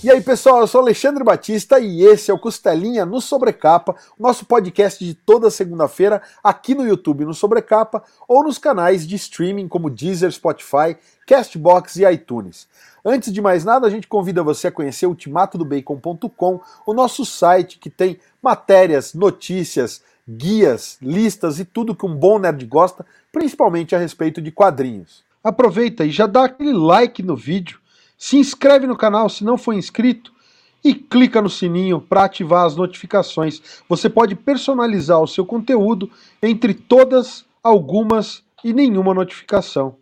E aí, pessoal, eu sou Alexandre Batista e esse é o Costelinha no Sobrecapa, nosso podcast de toda segunda-feira aqui no YouTube no Sobrecapa ou nos canais de streaming como Deezer, Spotify, Castbox e iTunes. Antes de mais nada, a gente convida você a conhecer ultimatodobacon.com, o nosso site que tem matérias, notícias, guias, listas e tudo que um bom nerd gosta, principalmente a respeito de quadrinhos. Aproveita e já dá aquele like no vídeo se inscreve no canal se não for inscrito e clica no sininho para ativar as notificações. Você pode personalizar o seu conteúdo entre todas, algumas e nenhuma notificação.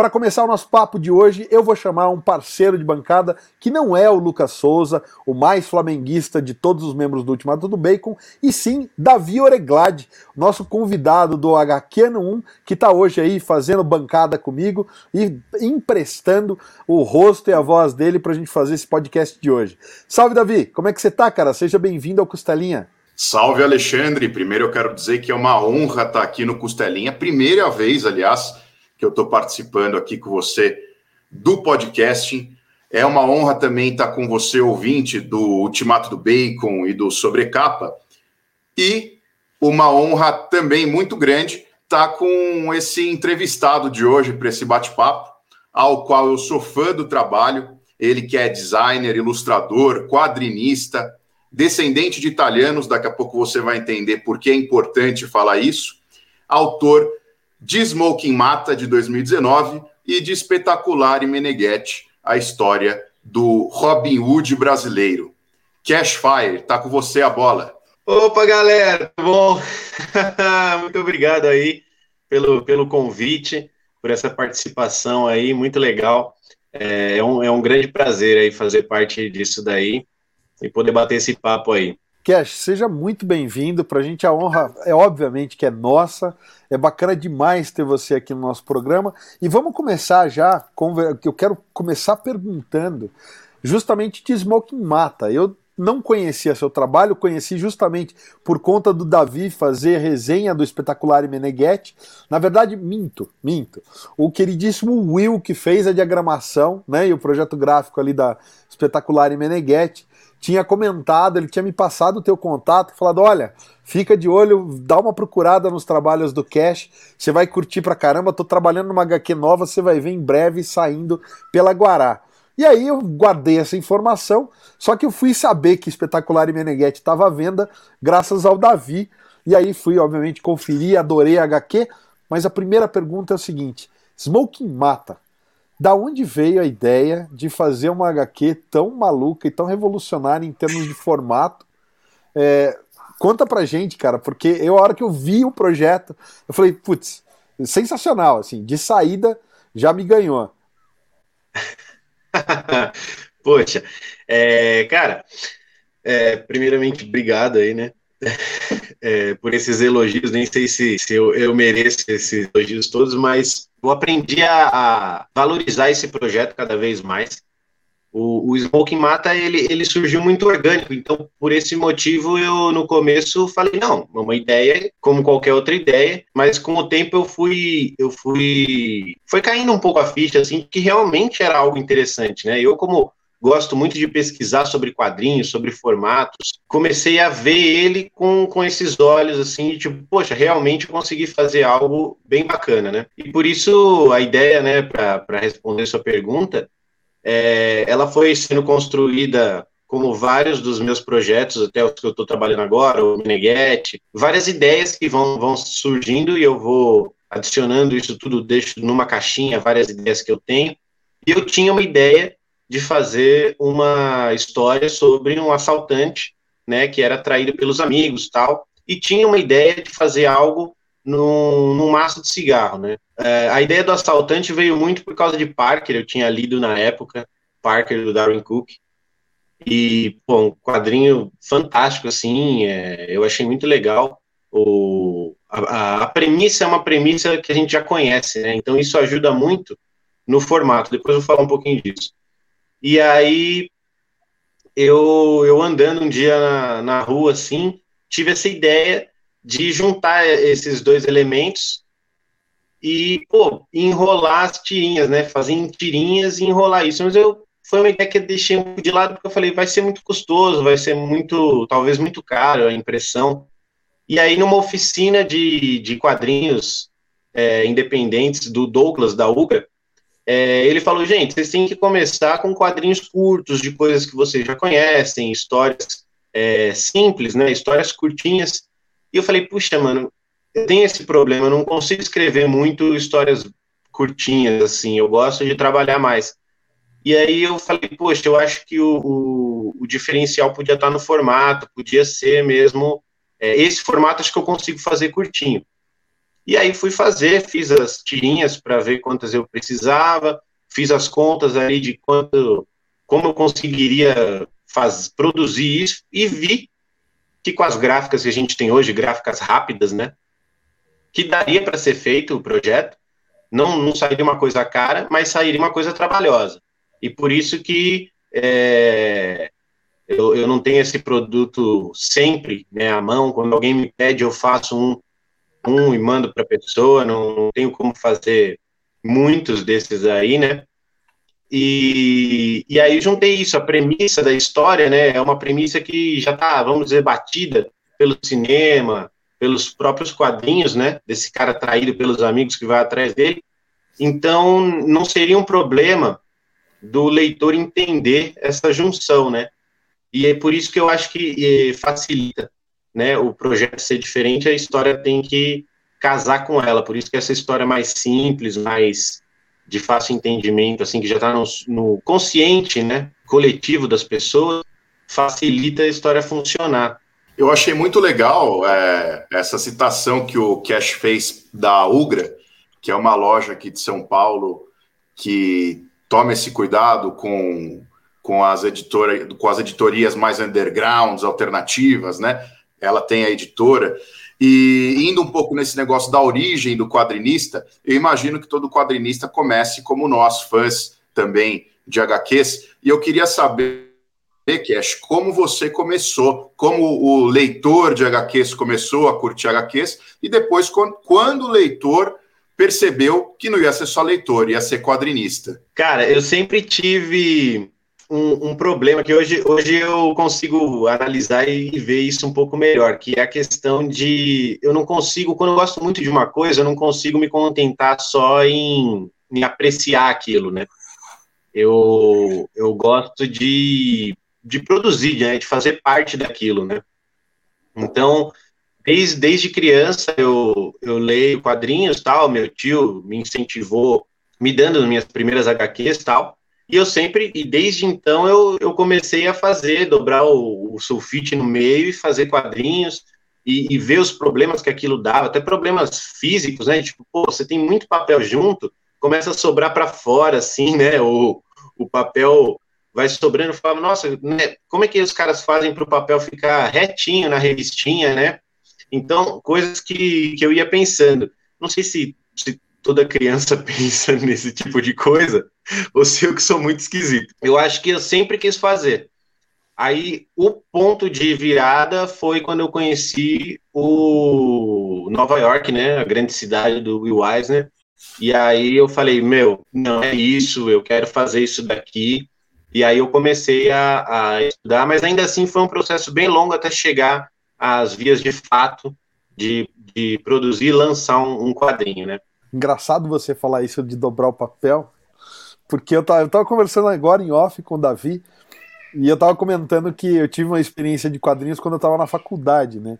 Para começar o nosso papo de hoje, eu vou chamar um parceiro de bancada que não é o Lucas Souza, o mais flamenguista de todos os membros do Ultimato do Bacon, e sim Davi Oreglade, nosso convidado do HQ 1, que está hoje aí fazendo bancada comigo e emprestando o rosto e a voz dele para a gente fazer esse podcast de hoje. Salve, Davi! Como é que você tá, cara? Seja bem-vindo ao Costelinha. Salve, Alexandre! Primeiro eu quero dizer que é uma honra estar aqui no Costelinha, primeira vez, aliás que eu estou participando aqui com você do podcasting. É uma honra também estar com você, ouvinte do Ultimato do Bacon e do Sobrecapa. E uma honra também muito grande estar com esse entrevistado de hoje para esse bate-papo, ao qual eu sou fã do trabalho. Ele que é designer, ilustrador, quadrinista, descendente de italianos, daqui a pouco você vai entender por que é importante falar isso. Autor de Smoking Mata, de 2019, e de Espetacular e Meneghetti, a história do Robin Hood brasileiro. Cashfire, tá com você a bola. Opa, galera, bom? muito obrigado aí pelo, pelo convite, por essa participação aí, muito legal. É, é, um, é um grande prazer aí fazer parte disso daí e poder bater esse papo aí. Cash, seja muito bem-vindo. Para a gente a honra é obviamente que é nossa. É bacana demais ter você aqui no nosso programa. E vamos começar já, eu quero começar perguntando justamente de Smoking Mata. Eu não conhecia seu trabalho, conheci justamente por conta do Davi fazer resenha do Espetacular Meneghetti. Na verdade, minto, minto. O queridíssimo Will que fez a diagramação, né, e o projeto gráfico ali da Espetacular Meneghetti tinha comentado, ele tinha me passado o teu contato, falado, olha, fica de olho, dá uma procurada nos trabalhos do Cash, você vai curtir pra caramba, tô trabalhando numa HQ nova, você vai ver em breve saindo pela Guará. E aí eu guardei essa informação, só que eu fui saber que Espetacular e Meneghetti estava à venda graças ao Davi, e aí fui, obviamente, conferir, adorei a HQ, mas a primeira pergunta é o seguinte, Smoking mata, da onde veio a ideia de fazer uma HQ tão maluca e tão revolucionária em termos de formato? É, conta pra gente, cara, porque eu, a hora que eu vi o projeto, eu falei, putz, sensacional, assim, de saída já me ganhou. Poxa, é, cara, é, primeiramente, obrigado aí, né? É, por esses elogios, nem sei se, se eu, eu mereço esses elogios todos, mas eu aprendi a, a valorizar esse projeto cada vez mais. O, o Smoking Mata, ele, ele surgiu muito orgânico, então por esse motivo eu no começo falei, não, uma ideia como qualquer outra ideia, mas com o tempo eu fui, eu fui, foi caindo um pouco a ficha, assim, que realmente era algo interessante, né, eu como gosto muito de pesquisar sobre quadrinhos, sobre formatos. Comecei a ver ele com, com esses olhos assim, tipo, poxa, realmente consegui fazer algo bem bacana, né? E por isso a ideia, né, para responder sua pergunta, é, ela foi sendo construída como vários dos meus projetos, até os que eu estou trabalhando agora, o Meneghetti, várias ideias que vão, vão surgindo e eu vou adicionando isso tudo, deixo numa caixinha várias ideias que eu tenho. E eu tinha uma ideia de fazer uma história sobre um assaltante, né, que era traído pelos amigos tal, e tinha uma ideia de fazer algo num, maço de cigarro, né. É, a ideia do assaltante veio muito por causa de Parker, eu tinha lido na época, Parker do Darwin Cook, e, bom, um quadrinho fantástico, assim, é, eu achei muito legal, o, a, a, premissa é uma premissa que a gente já conhece, né, então isso ajuda muito no formato, depois eu vou falar um pouquinho disso. E aí eu, eu andando um dia na, na rua assim, tive essa ideia de juntar esses dois elementos e, pô, enrolar as tirinhas, né? Fazer em tirinhas e enrolar isso. Mas eu foi uma ideia que eu deixei de lado, porque eu falei, vai ser muito custoso, vai ser muito, talvez muito caro a impressão. E aí, numa oficina de, de quadrinhos é, independentes do Douglas, da UGA, é, ele falou, gente, vocês têm que começar com quadrinhos curtos, de coisas que vocês já conhecem, histórias é, simples, né, histórias curtinhas. E eu falei, puxa, mano, eu tenho esse problema, eu não consigo escrever muito histórias curtinhas, assim, eu gosto de trabalhar mais. E aí eu falei, poxa, eu acho que o, o, o diferencial podia estar no formato, podia ser mesmo, é, esse formato acho que eu consigo fazer curtinho. E aí fui fazer, fiz as tirinhas para ver quantas eu precisava, fiz as contas ali de quanto, como eu conseguiria faz, produzir isso, e vi que com as gráficas que a gente tem hoje, gráficas rápidas, né, que daria para ser feito o projeto, não, não sairia uma coisa cara, mas sairia uma coisa trabalhosa. E por isso que é, eu, eu não tenho esse produto sempre né, à mão. Quando alguém me pede, eu faço um, um e mando para a pessoa. Não, tenho como fazer muitos desses aí, né? E, e aí juntei isso, a premissa da história, né? É uma premissa que já está, vamos dizer, batida pelo cinema, pelos próprios quadrinhos, né? Desse cara traído pelos amigos que vai atrás dele. Então, não seria um problema do leitor entender essa junção, né? E é por isso que eu acho que facilita, né? O projeto ser diferente, a história tem que casar com ela. Por isso que essa história mais simples, mais de fácil entendimento, assim, que já está no, no consciente, né? Coletivo das pessoas, facilita a história funcionar. Eu achei muito legal é, essa citação que o Cash fez da Ugra, que é uma loja aqui de São Paulo que toma esse cuidado com, com, as, editora, com as editorias mais undergrounds, alternativas, né? Ela tem a editora. E indo um pouco nesse negócio da origem do quadrinista, eu imagino que todo quadrinista comece como nós, fãs também de HQs. E eu queria saber Cash, como você começou, como o leitor de HQs começou a curtir HQs, e depois, quando o leitor percebeu que não ia ser só leitor, ia ser quadrinista. Cara, eu sempre tive um, um, problema que hoje, hoje eu consigo analisar e ver isso um pouco melhor, que é a questão de eu não consigo, quando eu gosto muito de uma coisa, eu não consigo me contentar só em, em apreciar aquilo, né? Eu, eu gosto de de produzir, né, de fazer parte daquilo, né? Então, desde, desde criança eu, eu leio quadrinhos, tal, meu tio me incentivou, me dando minhas primeiras HQs, tal, e eu sempre, e desde então eu, eu comecei a fazer, dobrar o, o sulfite no meio e fazer quadrinhos, e, e, ver os problemas que aquilo dava, até problemas físicos, né, tipo, pô, você tem muito papel junto, começa a sobrar para fora, assim, né, o, o papel vai sobrando, falava, nossa, né, como é que os caras fazem para o papel ficar retinho na revistinha, né? Então, coisas que, que eu ia pensando. Não sei se, se toda criança pensa nesse tipo de coisa, ou se eu que sou muito esquisito. Eu acho que eu sempre quis fazer. Aí, o ponto de virada foi quando eu conheci o Nova York, né, a grande cidade do Will Eisner, e aí eu falei, meu, não é isso, eu quero fazer isso daqui, e aí eu comecei a, a, estudar, mas ainda assim foi um processo bem longo até chegar às vias de fato de, de produzir e lançar um, um, quadrinho, né? Engraçado você falar isso de dobrar o papel, porque eu tava, eu tava conversando agora em off com o Davi, e eu tava comentando que eu tive uma experiência de quadrinhos quando eu tava na faculdade, né?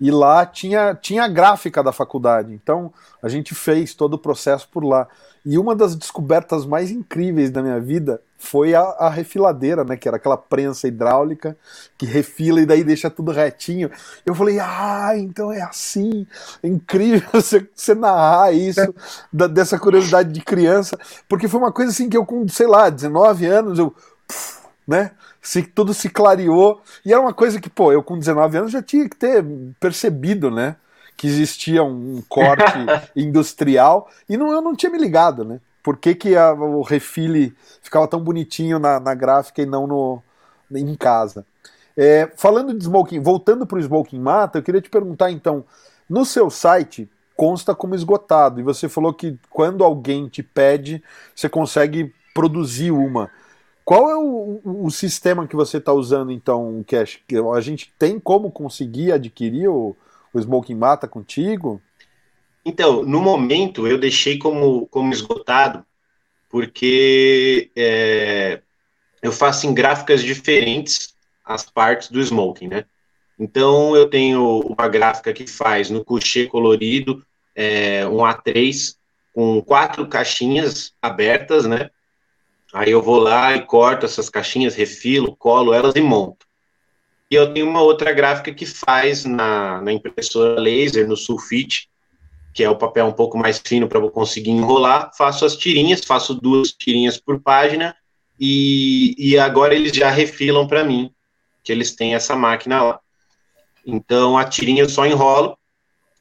E lá tinha, tinha a gráfica da faculdade, então a gente fez todo o processo por lá. E uma das descobertas mais incríveis da minha vida foi a, a, refiladeira, né? Que era aquela prensa hidráulica que refila e daí deixa tudo retinho. Eu falei, ah, então é assim. É incrível você, você narrar isso, da, dessa curiosidade de criança, porque foi uma coisa assim que eu, com, sei lá, 19 anos, eu. né? Se, tudo se clareou. E era uma coisa que, pô, eu com 19 anos já tinha que ter percebido, né? Que existia um corte industrial e não, eu não tinha me ligado, né? Por que, que a, o refile ficava tão bonitinho na, na gráfica e não no, em casa? É, falando de Smoking, voltando para o Smoking Mata, eu queria te perguntar então, no seu site consta como esgotado, e você falou que quando alguém te pede, você consegue produzir uma. Qual é o, o, o sistema que você está usando, então, Cash? A gente tem como conseguir adquirir o, o Smoking Mata contigo? Então, no momento, eu deixei como, como esgotado, porque é, eu faço em gráficas diferentes as partes do smoking, né? Então, eu tenho uma gráfica que faz no coucher colorido, é, um A3, com quatro caixinhas abertas, né? Aí eu vou lá e corto essas caixinhas, refilo, colo elas e monto. E eu tenho uma outra gráfica que faz na, na impressora laser, no sulfite, que é o papel um pouco mais fino para eu conseguir enrolar. Faço as tirinhas, faço duas tirinhas por página, e, e agora eles já refilam para mim, que eles têm essa máquina lá. Então a tirinha eu só enrolo,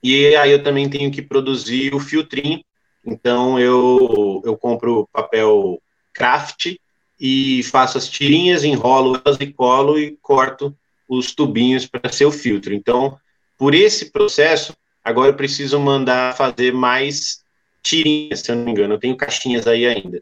e aí eu também tenho que produzir o filtrinho. Então eu, eu compro papel craft e faço as tirinhas, enrolo elas e colo e corto os tubinhos para ser o filtro. Então, por esse processo, agora eu preciso mandar fazer mais tirinhas, se eu não me engano. Eu tenho caixinhas aí ainda.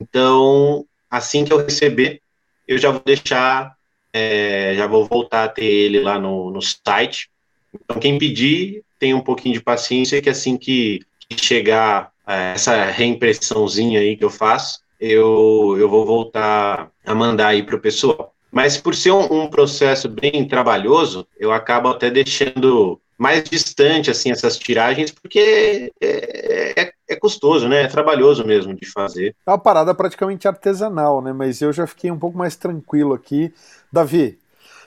Então, assim que eu receber, eu já vou deixar, é, já vou voltar a ter ele lá no, no site. Então, quem pedir, tem um pouquinho de paciência, que assim que, que chegar é, essa reimpressãozinha aí que eu faço, eu, eu vou voltar a mandar aí para o pessoal. Mas por ser um, um, processo bem trabalhoso, eu acabo até deixando mais distante assim essas tiragens, porque é, é, é, custoso, né? É trabalhoso mesmo de fazer. É uma parada praticamente artesanal, né? Mas eu já fiquei um pouco mais tranquilo aqui. Davi,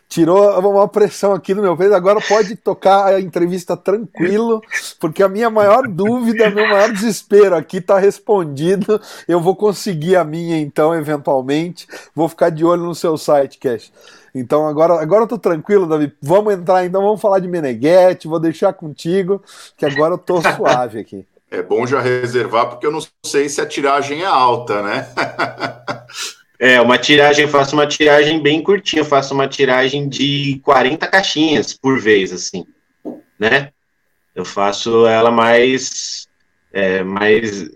tirou uma pressão aqui no meu peito. Agora pode tocar a entrevista tranquilo, porque a minha maior dúvida, meu maior desespero aqui está respondido. Eu vou conseguir a minha então, eventualmente. Vou ficar de olho no seu site, Cash. Então agora, agora eu tô tranquilo, Davi. Vamos entrar então, vamos falar de Meneghetti, vou deixar contigo, que agora eu tô suave aqui. É bom já reservar, porque eu não sei se a tiragem é alta, né? É, uma tiragem, eu faço uma tiragem bem curtinha, eu faço uma tiragem de 40 caixinhas por vez, assim, né? Eu faço ela mais, é, mais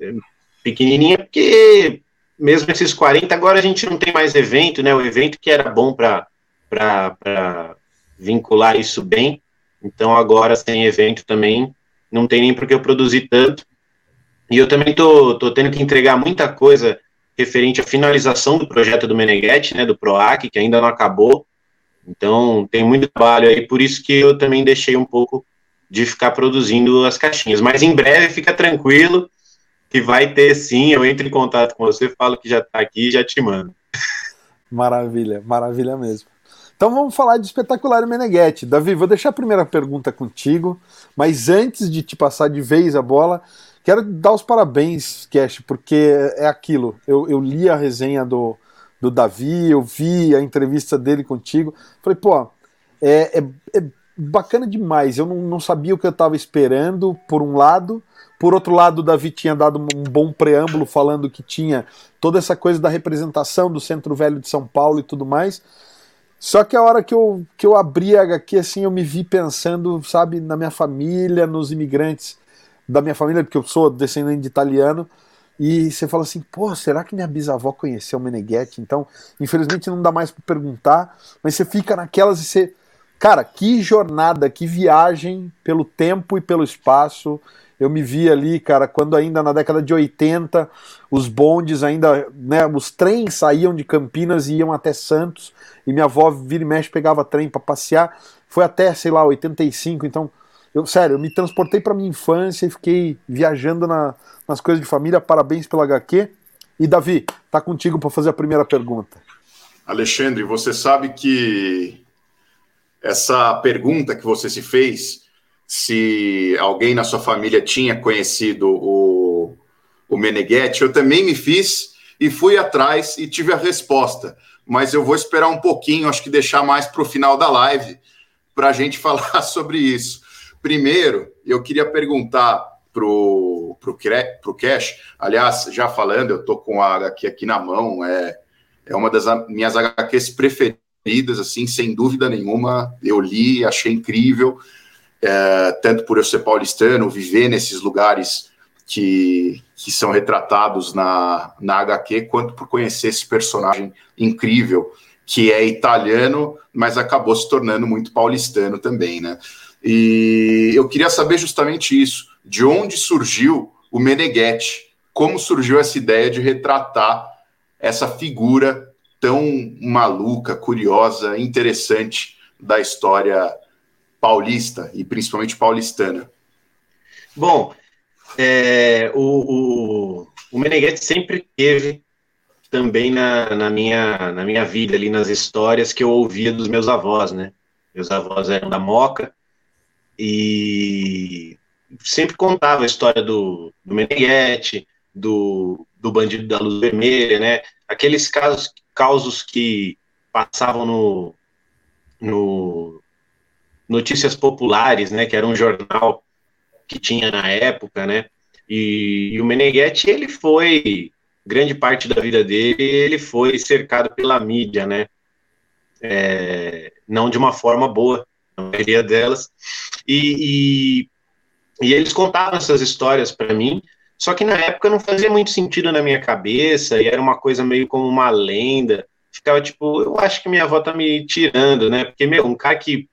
pequenininha, porque mesmo esses 40, agora a gente não tem mais evento, né? O evento que era bom para vincular isso bem, então agora sem evento também, não tem nem porque eu produzir tanto. E eu também tô, tô tendo que entregar muita coisa referente à finalização do projeto do Meneghetti, né, do PROAC, que ainda não acabou. Então, tem muito trabalho aí, por isso que eu também deixei um pouco de ficar produzindo as caixinhas. Mas em breve, fica tranquilo, que vai ter sim. Eu entro em contato com você, falo que já está aqui e já te mando. Maravilha, maravilha mesmo. Então vamos falar de espetacular Meneghetti. Davi, vou deixar a primeira pergunta contigo, mas antes de te passar de vez a bola, Quero dar os parabéns, Cash, porque é aquilo. Eu, eu li a resenha do, do Davi, eu vi a entrevista dele contigo. Falei, pô, é, é, é bacana demais. Eu não, não sabia o que eu estava esperando, por um lado. Por outro lado, o Davi tinha dado um bom preâmbulo falando que tinha toda essa coisa da representação do Centro Velho de São Paulo e tudo mais. Só que a hora que eu, que eu abri a HQ, assim, eu me vi pensando, sabe, na minha família, nos imigrantes da minha família, porque eu sou descendente de italiano, e você fala assim, pô, será que minha bisavó conheceu o Meneghetti? Então, infelizmente não dá mais para perguntar, mas você fica naquelas e você. Cara, que jornada, que viagem pelo tempo e pelo espaço. Eu me vi ali, cara, quando ainda na década de 80, os bondes ainda, né, os trens saíam de Campinas e iam até Santos, e minha avó vira e mexe pegava trem para passear. Foi até, sei lá, 85, então eu, sério, eu me transportei para minha infância e fiquei viajando na, nas coisas de família. Parabéns pela HQ. E Davi, tá contigo para fazer a primeira pergunta. Alexandre, você sabe que essa pergunta que você se fez, se alguém na sua família tinha conhecido o, o Meneghetti, eu também me fiz e fui atrás e tive a resposta. Mas eu vou esperar um pouquinho, acho que deixar mais para o final da live, para a gente falar sobre isso. Primeiro, eu queria perguntar pro, pro, pro Cash, aliás, já falando, eu tô com a HQ aqui na mão, é, é uma das minhas HQs preferidas, assim, sem dúvida nenhuma, eu li, achei incrível, é, tanto por eu ser paulistano, viver nesses lugares que, que são retratados na, na HQ, quanto por conhecer esse personagem incrível, que é italiano, mas acabou se tornando muito paulistano também, né? E eu queria saber justamente isso, de onde surgiu o Meneghetti, como surgiu essa ideia de retratar essa figura tão maluca, curiosa, interessante da história paulista e principalmente paulistana. Bom, é, o, o, o Meneghetti sempre teve também na, na, minha, na minha vida, ali nas histórias que eu ouvia dos meus avós, né? Meus avós eram da Moca e sempre contava a história do, do Meneghetti, do, do bandido da luz vermelha, né? Aqueles casos, causos que passavam no, no Notícias Populares, né? Que era um jornal que tinha na época, né? E, e, o Meneghetti, ele foi, grande parte da vida dele, ele foi cercado pela mídia, né? É, não de uma forma boa, a maioria delas. E, e, e eles contavam essas histórias para mim, só que na época não fazia muito sentido na minha cabeça, e era uma coisa meio como uma lenda. Ficava tipo, eu acho que minha avó tá me tirando, né? Porque, meu, um cara que,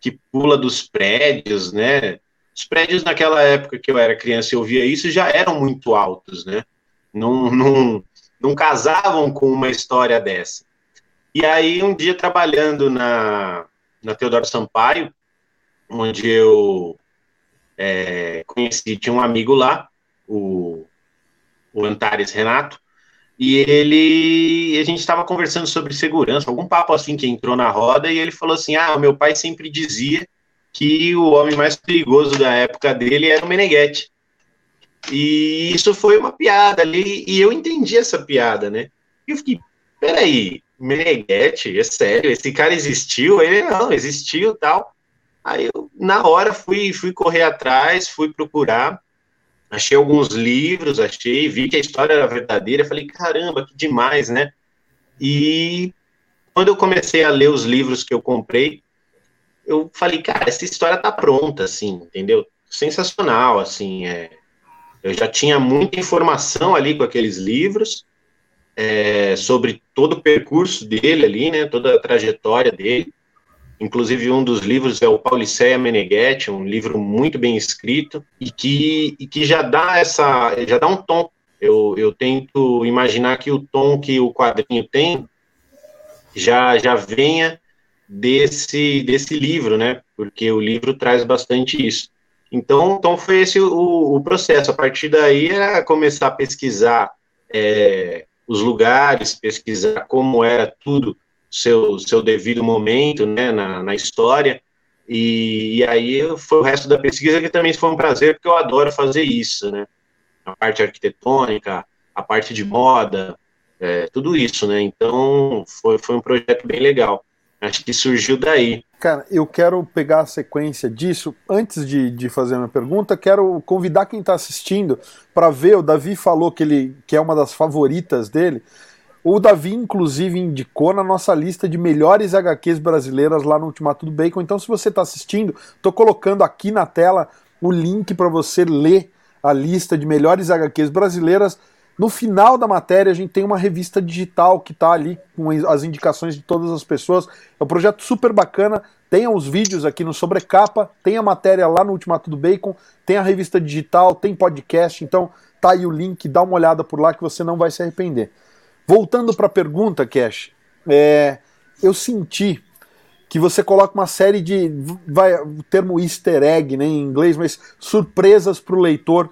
que pula dos prédios, né? Os prédios naquela época que eu era criança eu via isso já eram muito altos, né? Não, não, não casavam com uma história dessa. E aí, um dia trabalhando na, na Teodoro Sampaio, onde eu é, conheci, tinha um amigo lá, o, o Antares Renato, e ele, a gente estava conversando sobre segurança, algum papo assim que entrou na roda, e ele falou assim: Ah, meu pai sempre dizia que o homem mais perigoso da época dele era o Meneghetti. E isso foi uma piada ali, e eu entendi essa piada, né? E eu fiquei, peraí, Meneghetti, é sério, esse cara existiu? Ele, não, existiu tal. Aí eu, na hora, fui, fui correr atrás, fui procurar, achei alguns livros, achei, vi que a história era verdadeira, falei, caramba, que demais, né? E quando eu comecei a ler os livros que eu comprei, eu falei, cara, essa história tá pronta, assim, entendeu? Sensacional, assim, é. Eu já tinha muita informação ali com aqueles livros é, sobre todo o percurso dele ali, né? Toda a trajetória dele. Inclusive, um dos livros é o Pauliceia Meneghetti, um livro muito bem escrito e que, e que já dá essa, já dá um tom. Eu, eu tento imaginar que o tom que o quadrinho tem já, já venha desse, desse livro, né? Porque o livro traz bastante isso. Então, então foi esse o, o processo. A partir daí era começar a pesquisar é, os lugares, pesquisar como era tudo, seu, seu devido momento, né, na, na história. E, e, aí foi o resto da pesquisa que também foi um prazer, porque eu adoro fazer isso, né? A parte arquitetônica, a parte de moda, é, tudo isso, né? Então foi, foi um projeto bem legal. Acho que surgiu daí. Cara, eu quero pegar a sequência disso. Antes de, de fazer a minha pergunta, quero convidar quem está assistindo para ver. O Davi falou que ele que é uma das favoritas dele. O Davi, inclusive, indicou na nossa lista de melhores HQs brasileiras lá no Ultimato do Bacon. Então, se você está assistindo, estou colocando aqui na tela o link para você ler a lista de melhores HQs brasileiras no final da matéria, a gente tem uma revista digital que está ali com as indicações de todas as pessoas. É um projeto super bacana. Tem os vídeos aqui no Sobrecapa, tem a matéria lá no Ultimato do Bacon, tem a revista digital, tem podcast. Então, tá aí o link, dá uma olhada por lá que você não vai se arrepender. Voltando para a pergunta, Cash, é, eu senti que você coloca uma série de, vai, o termo easter egg né, em inglês, mas surpresas para o leitor.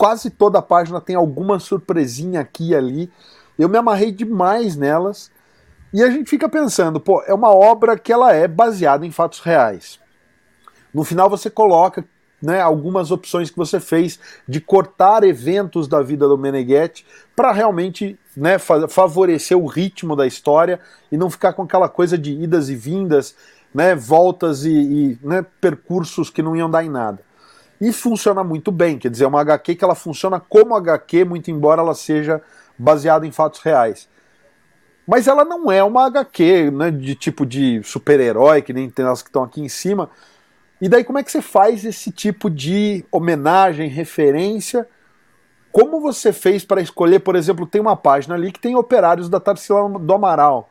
Quase toda a página tem alguma surpresinha aqui e ali. Eu me amarrei demais nelas. E a gente fica pensando, pô, é uma obra que ela é baseada em fatos reais. No final você coloca né, algumas opções que você fez de cortar eventos da vida do Meneghetti para realmente né, favorecer o ritmo da história e não ficar com aquela coisa de idas e vindas, né, voltas e, e né, percursos que não iam dar em nada. E funciona muito bem, quer dizer, é uma HQ que ela funciona como HQ, muito embora ela seja baseada em fatos reais. Mas ela não é uma HQ né, de tipo de super-herói, que nem tem as que estão aqui em cima, e daí como é que você faz esse tipo de homenagem, referência, Como você fez para escolher, por exemplo, tem uma página ali que tem operários da Tarsila do Amaral.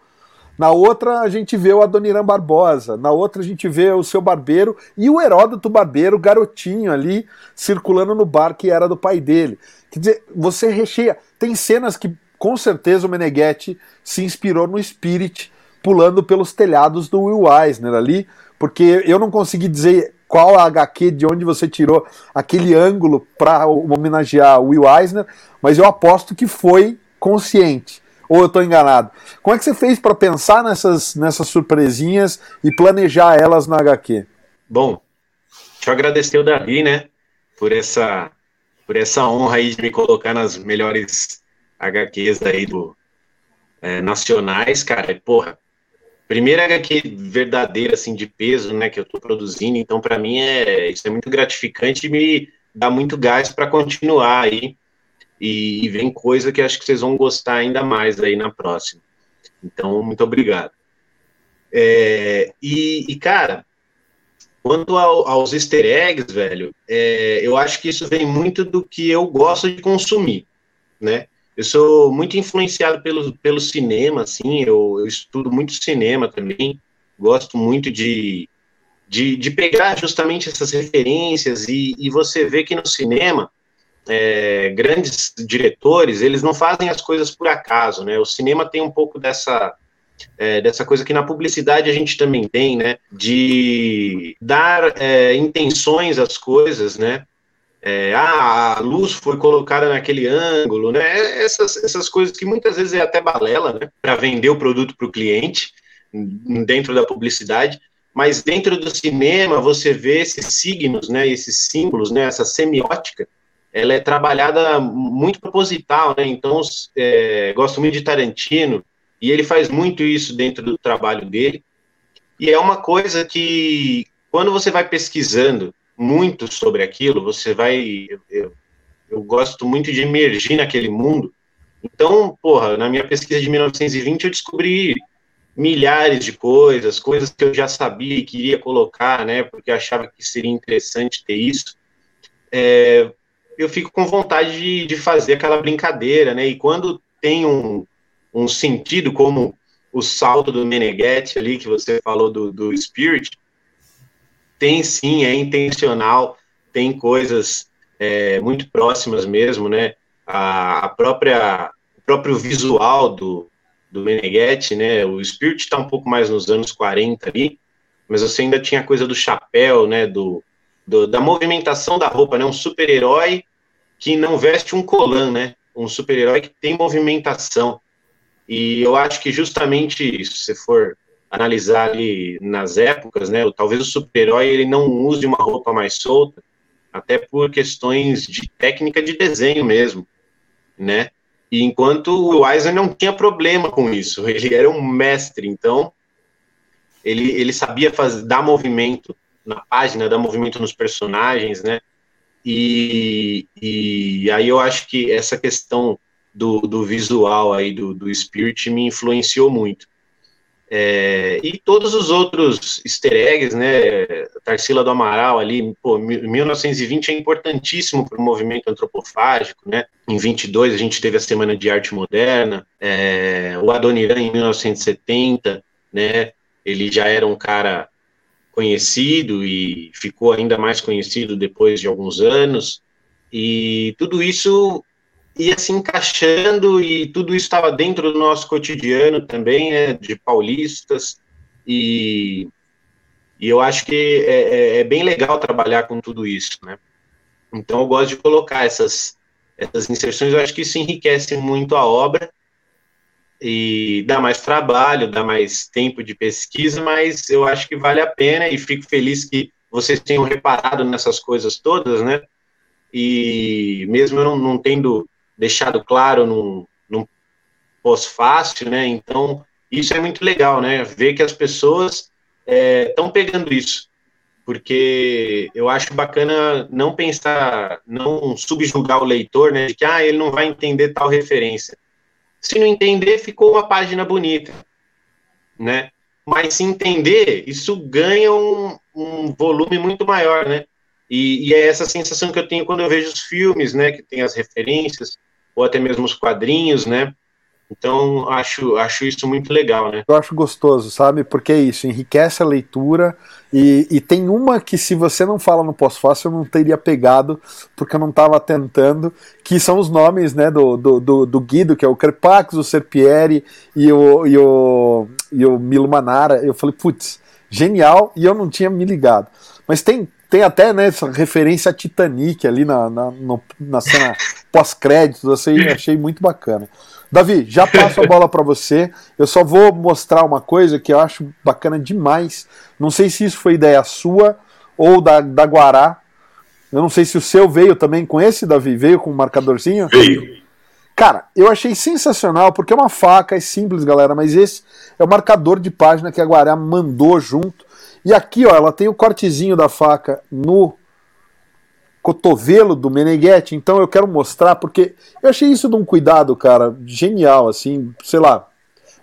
Na outra a gente vê o Adoniran Barbosa, na outra a gente vê o seu barbeiro e o Heródoto Barbeiro, garotinho ali, circulando no bar que era do pai dele. Quer dizer, você recheia. Tem cenas que com certeza o Meneghetti se inspirou no Spirit, pulando pelos telhados do Will Eisner ali, porque eu não consegui dizer qual a HQ de onde você tirou aquele ângulo para homenagear o Will Eisner, mas eu aposto que foi consciente. Ou eu estou enganado? Como é que você fez para pensar nessas, nessas surpresinhas e planejar elas na HQ? Bom, deixa eu agradecer o Davi, né, por essa, por essa honra aí de me colocar nas melhores HQs aí do é, nacionais, cara. Porra, primeira HQ verdadeira, assim, de peso, né, que eu estou produzindo. Então, para mim é isso é muito gratificante e me dá muito gás para continuar aí e, e vem coisa que acho que vocês vão gostar ainda mais aí na próxima. Então, muito obrigado. É, e, e, cara, quanto ao, aos easter eggs, velho, é, eu acho que isso vem muito do que eu gosto de consumir, né? Eu sou muito influenciado pelo, pelo cinema, assim, eu, eu estudo muito cinema também, gosto muito de, de, de pegar justamente essas referências e, e você vê que no cinema é, grandes diretores, eles não fazem as coisas por acaso, né? O cinema tem um pouco dessa, é, dessa coisa que na publicidade a gente também tem, né? De dar é, intenções às coisas, né? É, ah, a luz foi colocada naquele ângulo, né? Essas, essas coisas que muitas vezes é até balela, né? Para vender o produto para o cliente dentro da publicidade, mas dentro do cinema você vê esses signos, né? Esses símbolos, né? Essa semiótica ela é trabalhada muito proposital, né? Então, é, gosto muito de Tarantino, e ele faz muito isso dentro do trabalho dele. E é uma coisa que, quando você vai pesquisando muito sobre aquilo, você vai. Eu, eu gosto muito de emergir naquele mundo. Então, porra, na minha pesquisa de 1920, eu descobri milhares de coisas, coisas que eu já sabia e queria colocar, né? Porque achava que seria interessante ter isso. É, eu fico com vontade de, de fazer aquela brincadeira, né? E quando tem um, um sentido, como o salto do Meneghetti ali, que você falou do, do Spirit, tem sim, é intencional, tem coisas é, muito próximas mesmo, né? A, a, própria, o próprio visual do, do Meneghetti, né? O Spirit está um pouco mais nos anos 40 ali, mas você ainda tinha a coisa do chapéu, né? Do, do da movimentação da roupa, né? Um super-herói que não veste um colã, né? Um super-herói que tem movimentação. E eu acho que justamente se você for analisar ali nas épocas, né? Talvez o super-herói ele não use uma roupa mais solta, até por questões de técnica de desenho mesmo, né? E enquanto o Eisner não tinha problema com isso, ele era um mestre, então ele, ele sabia fazer, dar movimento na página, dar movimento nos personagens, né? E, e aí eu acho que essa questão do, do visual aí, do, do Spirit, me influenciou muito. É, e todos os outros easter eggs, né, Tarsila do Amaral ali, pô, 1920 é importantíssimo para o movimento antropofágico, né, em 22 a gente teve a Semana de Arte Moderna, é, o Adoniran em 1970, né, ele já era um cara conhecido e ficou ainda mais conhecido depois de alguns anos. E tudo isso ia se encaixando e tudo isso estava dentro do nosso cotidiano também, né, de paulistas. E, e eu acho que é, é, é bem legal trabalhar com tudo isso, né? Então eu gosto de colocar essas, essas inserções, eu acho que isso enriquece muito a obra e dá mais trabalho, dá mais tempo de pesquisa, mas eu acho que vale a pena e fico feliz que vocês tenham reparado nessas coisas todas, né? E mesmo eu não, não tendo deixado claro num, num pós-fácil, né? Então, isso é muito legal, né? Ver que as pessoas estão é, pegando isso, porque eu acho bacana não pensar, não subjugar o leitor, né? De que, ah, ele não vai entender tal referência se não entender, ficou uma página bonita, né? Mas se entender, isso ganha um, um volume muito maior, né? E, e, é essa sensação que eu tenho quando eu vejo os filmes, né, que tem as referências, ou até mesmo os quadrinhos, né, então, acho, acho isso muito legal, né? Eu acho gostoso, sabe? Porque é isso, enriquece a leitura e, e tem uma que se você não fala no pós-fácil eu não teria pegado, porque eu não estava tentando, que são os nomes né, do, do, do, do Guido, que é o Crepax, o Serpieri e o, e o, e o Milo Manara. Eu falei, putz, genial, e eu não tinha me ligado. Mas tem, tem até né, essa referência a Titanic ali na, na, no, na cena pós-créditos, achei, achei muito bacana. Davi, já passo a bola para você. Eu só vou mostrar uma coisa que eu acho bacana demais. Não sei se isso foi ideia sua ou da, da Guará. Eu não sei se o seu veio também com esse, Davi. Veio com o um marcadorzinho? Veio. Cara, eu achei sensacional, porque é uma faca, é simples, galera, mas esse é o marcador de página que a Guará mandou junto. E aqui, ó, ela tem o cortezinho da faca no cotovelo do Meneghetti, então eu quero mostrar, porque eu achei isso de um cuidado, cara, genial, assim, sei lá,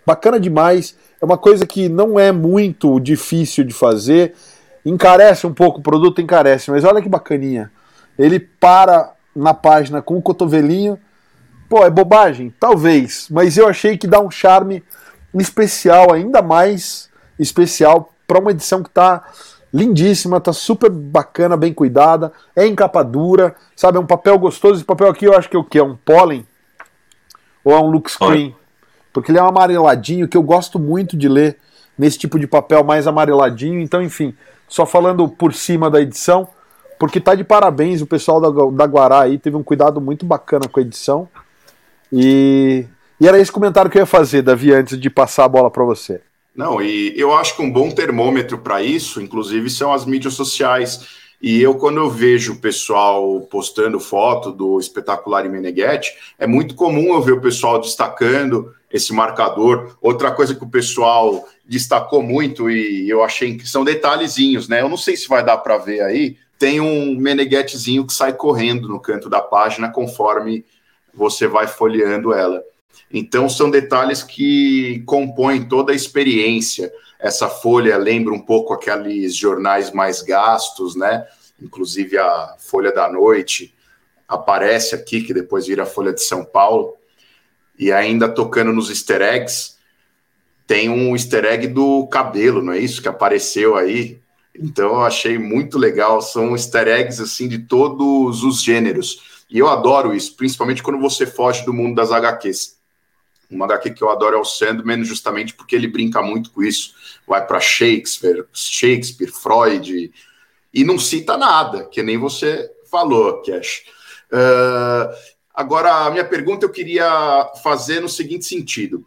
bacana demais. É uma coisa que não é muito difícil de fazer, encarece um pouco o produto, encarece, mas olha que bacaninha. Ele para na página com o cotovelinho. Pô, é bobagem? Talvez, mas eu achei que dá um charme especial, ainda mais especial, para uma edição que está lindíssima, tá super bacana, bem cuidada, é em capa dura, sabe, é um papel gostoso. Esse papel aqui eu acho que é o que? É um pólen? Ou é um look screen? Porque ele é um amareladinho que eu gosto muito de ler nesse tipo de papel mais amareladinho. Então, enfim, só falando por cima da edição, porque tá de parabéns o pessoal da, da Guará aí, teve um cuidado muito bacana com a edição. E, e era esse comentário que eu ia fazer, Davi, antes de passar a bola para você. Não, e eu acho que um bom termômetro para isso, inclusive, são as mídias sociais. E eu, quando eu vejo o pessoal postando foto do espetacular em Meneghetti, é muito comum eu ver o pessoal destacando esse marcador. Outra coisa que o pessoal destacou muito, e eu achei que são detalhezinhos, né? Eu não sei se vai dar para ver aí, tem um Meneghettezinho que sai correndo no canto da página conforme você vai folheando ela. Então, são detalhes que compõem toda a experiência. Essa folha lembra um pouco aqueles jornais mais gastos, né? Inclusive a Folha da Noite aparece aqui, que depois vira a Folha de São Paulo. E ainda tocando nos easter eggs, tem um easter egg do cabelo, não é isso? Que apareceu aí. Então eu achei muito legal. São easter eggs assim de todos os gêneros. E eu adoro isso, principalmente quando você foge do mundo das HQs. Uma HQ que eu adoro é o Sandman, justamente porque ele brinca muito com isso. Vai para Shakespeare, Shakespeare, Freud, e não cita nada, que nem você falou, Cash. Uh, agora, a minha pergunta eu queria fazer no seguinte sentido.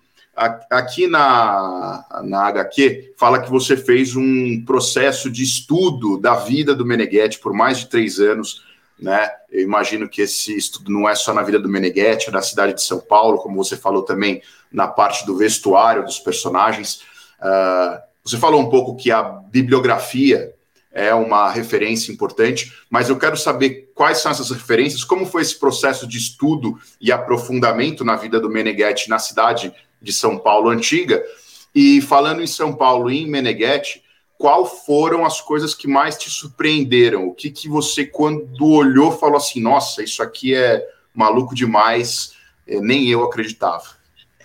Aqui na, na HQ, fala que você fez um processo de estudo da vida do Meneghetti por mais de três anos né? Eu imagino que esse estudo não é só na vida do Meneghetti, na cidade de São Paulo, como você falou também na parte do vestuário dos personagens. Uh, você falou um pouco que a bibliografia é uma referência importante, mas eu quero saber quais são essas referências, como foi esse processo de estudo e aprofundamento na vida do Meneghetti na cidade de São Paulo antiga. E falando em São Paulo e em Meneghetti, qual foram as coisas que mais te surpreenderam? O que, que você, quando olhou, falou assim: nossa, isso aqui é maluco demais, é, nem eu acreditava?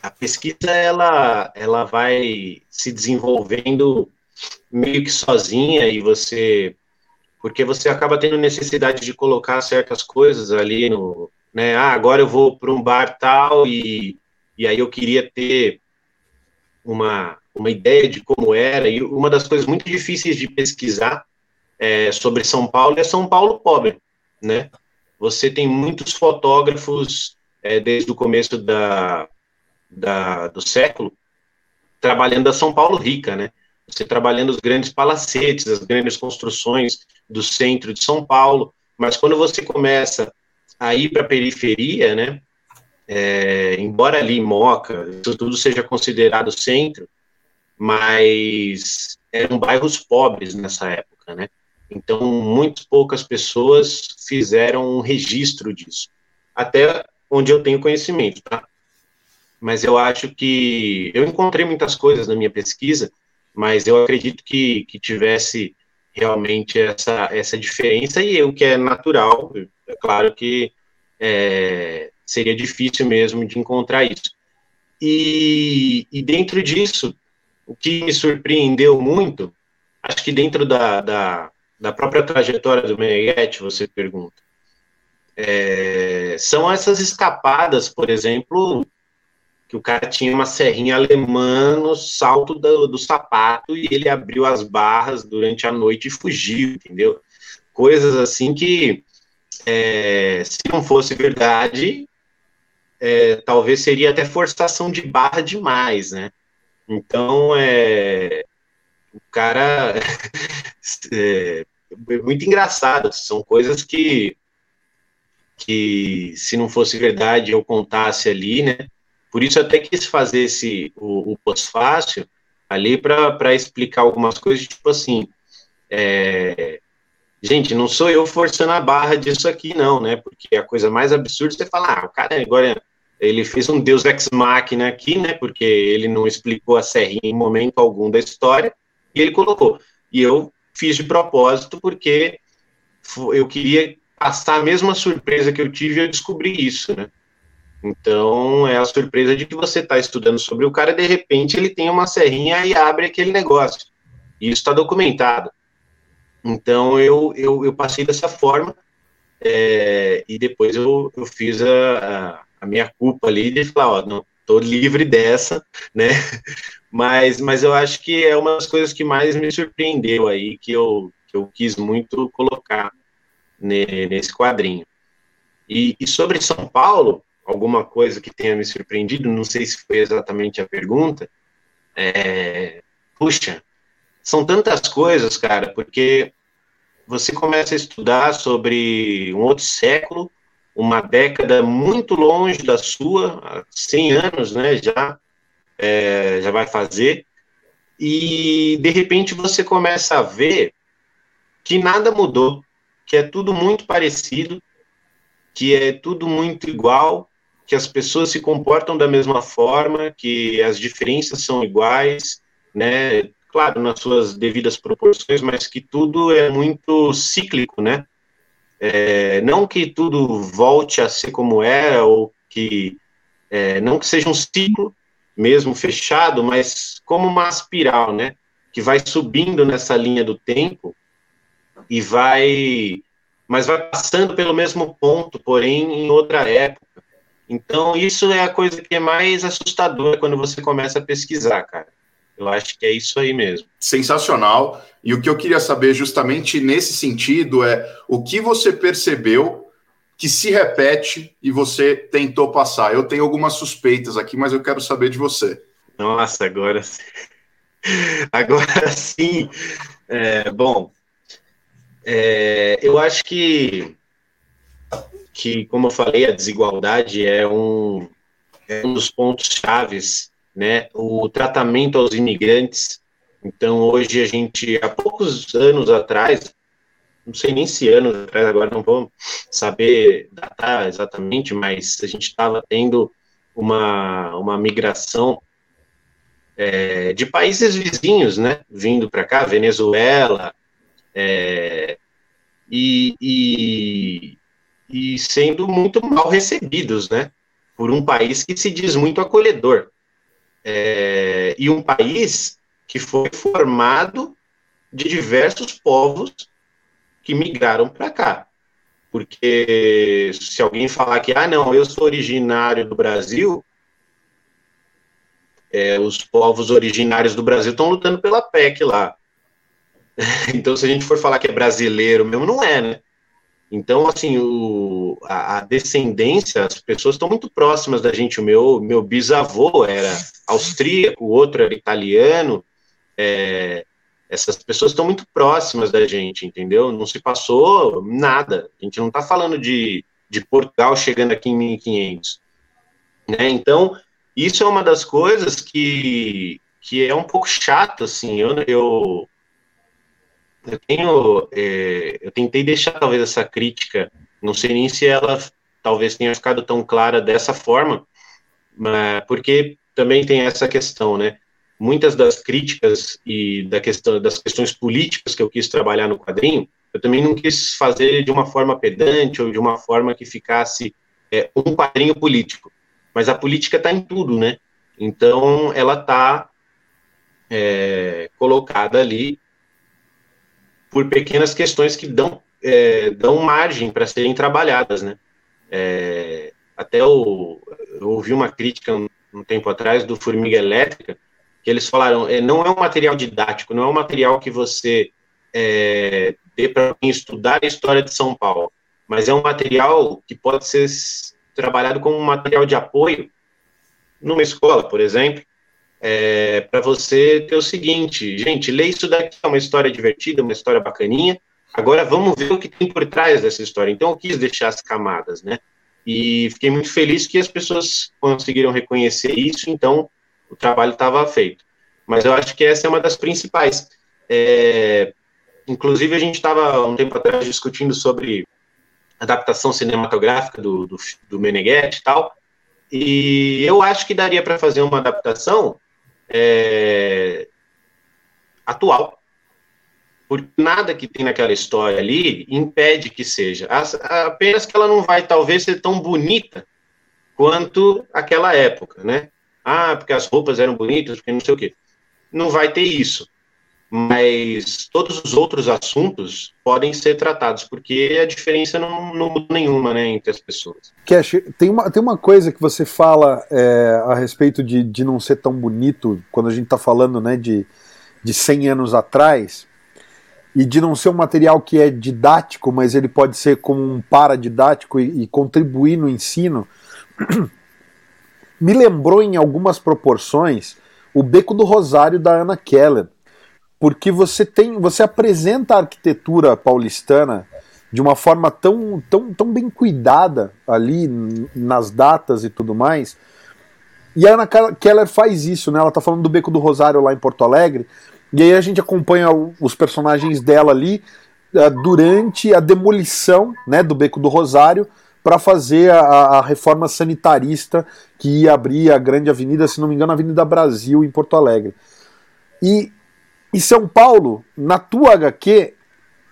A pesquisa ela, ela vai se desenvolvendo meio que sozinha e você. Porque você acaba tendo necessidade de colocar certas coisas ali no. Né, ah, agora eu vou para um bar tal e, e aí eu queria ter uma, uma ideia de como era, e uma das coisas muito difíceis de pesquisar é, sobre São Paulo é São Paulo pobre, né? Você tem muitos fotógrafos é, desde o começo da, da, do século trabalhando a São Paulo rica, né? Você trabalhando os grandes palacetes, as grandes construções do centro de São Paulo, mas quando você começa a ir para a periferia, né? É, embora ali Moca, isso tudo seja considerado centro, mas eram bairros pobres nessa época, né? Então, muito poucas pessoas fizeram um registro disso, até onde eu tenho conhecimento, tá? Mas eu acho que eu encontrei muitas coisas na minha pesquisa, mas eu acredito que, que tivesse realmente essa, essa diferença, e o que é natural, é claro que é, seria difícil mesmo de encontrar isso. E, e dentro disso, o que me surpreendeu muito, acho que dentro da, da, da própria trajetória do Meneghetti, você pergunta, é, são essas escapadas, por exemplo, que o cara tinha uma serrinha alemã no salto do, do sapato e ele abriu as barras durante a noite e fugiu, entendeu? Coisas assim que, é, se não fosse verdade, é, talvez seria até forçação de barra demais, né? Então, é, o cara é, é muito engraçado, são coisas que que se não fosse verdade eu contasse ali, né? Por isso até quis fazer esse o, o pós-fácil ali para explicar algumas coisas, tipo assim, é, gente, não sou eu forçando a barra disso aqui, não, né? Porque a coisa mais absurda é você falar, ah, o cara agora ele fez um Deus ex machina aqui, né? Porque ele não explicou a serrinha em momento algum da história e ele colocou. E eu fiz de propósito porque eu queria passar a mesma surpresa que eu tive eu descobri isso, né? Então, é a surpresa de que você está estudando sobre o cara e de repente ele tem uma serrinha e abre aquele negócio. E isso está documentado. Então, eu, eu, eu, passei dessa forma é, e depois eu, eu fiz a, a, a, minha culpa ali de falar, ó, não, tô livre dessa, né? Mas, mas eu acho que é uma das coisas que mais me surpreendeu aí, que eu, que eu quis muito colocar nesse quadrinho. E, e, sobre São Paulo, alguma coisa que tenha me surpreendido, não sei se foi exatamente a pergunta. É, puxa, são tantas coisas, cara, porque você começa a estudar sobre um outro século, uma década muito longe da sua, 100 anos, né, já, é, já vai fazer, e de repente você começa a ver que nada mudou, que é tudo muito parecido, que é tudo muito igual, que as pessoas se comportam da mesma forma, que as diferenças são iguais, né? Claro, nas suas devidas proporções, mas que tudo é muito cíclico, né? É, não que tudo volte a ser como era, ou que é, não que seja um ciclo mesmo fechado, mas como uma espiral, né? Que vai subindo nessa linha do tempo e vai, mas vai passando pelo mesmo ponto, porém em outra época. Então, isso é a coisa que é mais assustadora quando você começa a pesquisar, cara. Eu acho que é isso aí mesmo. Sensacional. E o que eu queria saber justamente nesse sentido é o que você percebeu que se repete e você tentou passar. Eu tenho algumas suspeitas aqui, mas eu quero saber de você. Nossa, agora sim. Agora sim. É, bom, é, eu acho que que, como eu falei, a desigualdade é um, é um dos pontos chaves, né? O tratamento aos imigrantes. Então, hoje a gente, há poucos anos atrás, não sei nem se anos atrás, agora não vou saber datar exatamente, mas a gente estava tendo uma, uma migração é, de países vizinhos, né, vindo para cá, Venezuela, é, e, e, e sendo muito mal recebidos, né? Por um país que se diz muito acolhedor. É, e um país que foi formado de diversos povos que migraram para cá. Porque se alguém falar que, ah, não, eu sou originário do Brasil, é, os povos originários do Brasil estão lutando pela PEC lá. então, se a gente for falar que é brasileiro mesmo, não é, né? Então, assim, o, a, a, descendência, as pessoas estão muito próximas da gente. O meu, meu bisavô era austríaco, o outro era italiano. É, essas pessoas estão muito próximas da gente, entendeu? Não se passou nada. A gente não está falando de, de Portugal chegando aqui em 1500. Né? Então, isso é uma das coisas que, que é um pouco chato, assim. Eu, eu, eu tenho, é, eu tentei deixar talvez essa crítica, não sei nem se ela talvez tenha ficado tão clara dessa forma, mas, porque também tem essa questão, né? muitas das críticas e da questão, das questões políticas que eu quis trabalhar no quadrinho, eu também não quis fazer de uma forma pedante ou de uma forma que ficasse é, um quadrinho político. Mas a política está em tudo, né? Então, ela está é, colocada ali por pequenas questões que dão, é, dão margem para serem trabalhadas, né? É, até o, eu ouvi uma crítica um, um, tempo atrás do Formiga Elétrica, que eles falaram, é, não é um material didático, não é um material que você é, dê para estudar a história de São Paulo, mas é um material que pode ser trabalhado como um material de apoio numa escola, por exemplo, é, para você ter o seguinte, gente, lê isso daqui, é uma história divertida, uma história bacaninha, agora vamos ver o que tem por trás dessa história. Então eu quis deixar as camadas, né? E fiquei muito feliz que as pessoas conseguiram reconhecer isso, então o trabalho estava feito. Mas eu acho que essa é uma das principais. É, inclusive, a gente estava um tempo atrás discutindo sobre adaptação cinematográfica do, do, do Meneghetti e tal, e eu acho que daria para fazer uma adaptação é, atual. Porque nada que tem naquela história ali impede que seja. Apenas que ela não vai, talvez, ser tão bonita quanto aquela época, né? Ah, porque as roupas eram bonitas, porque não sei o quê. Não vai ter isso. Mas todos os outros assuntos podem ser tratados, porque a diferença não, não muda nenhuma né, entre as pessoas. Cash, tem uma, tem uma coisa que você fala é, a respeito de, de não ser tão bonito, quando a gente está falando né, de, de 100 anos atrás, e de não ser um material que é didático, mas ele pode ser como um paradidático e, e contribuir no ensino, me lembrou em algumas proporções o Beco do Rosário da Ana Keller porque você tem, você apresenta a arquitetura paulistana de uma forma tão, tão, tão bem cuidada ali nas datas e tudo mais. E a Ana Keller faz isso, né? Ela tá falando do Beco do Rosário lá em Porto Alegre, e aí a gente acompanha os personagens dela ali uh, durante a demolição né, do Beco do Rosário para fazer a, a, reforma sanitarista que ia abrir a grande avenida, se não me engano, a Avenida Brasil em Porto Alegre. E e São Paulo, na tua HQ,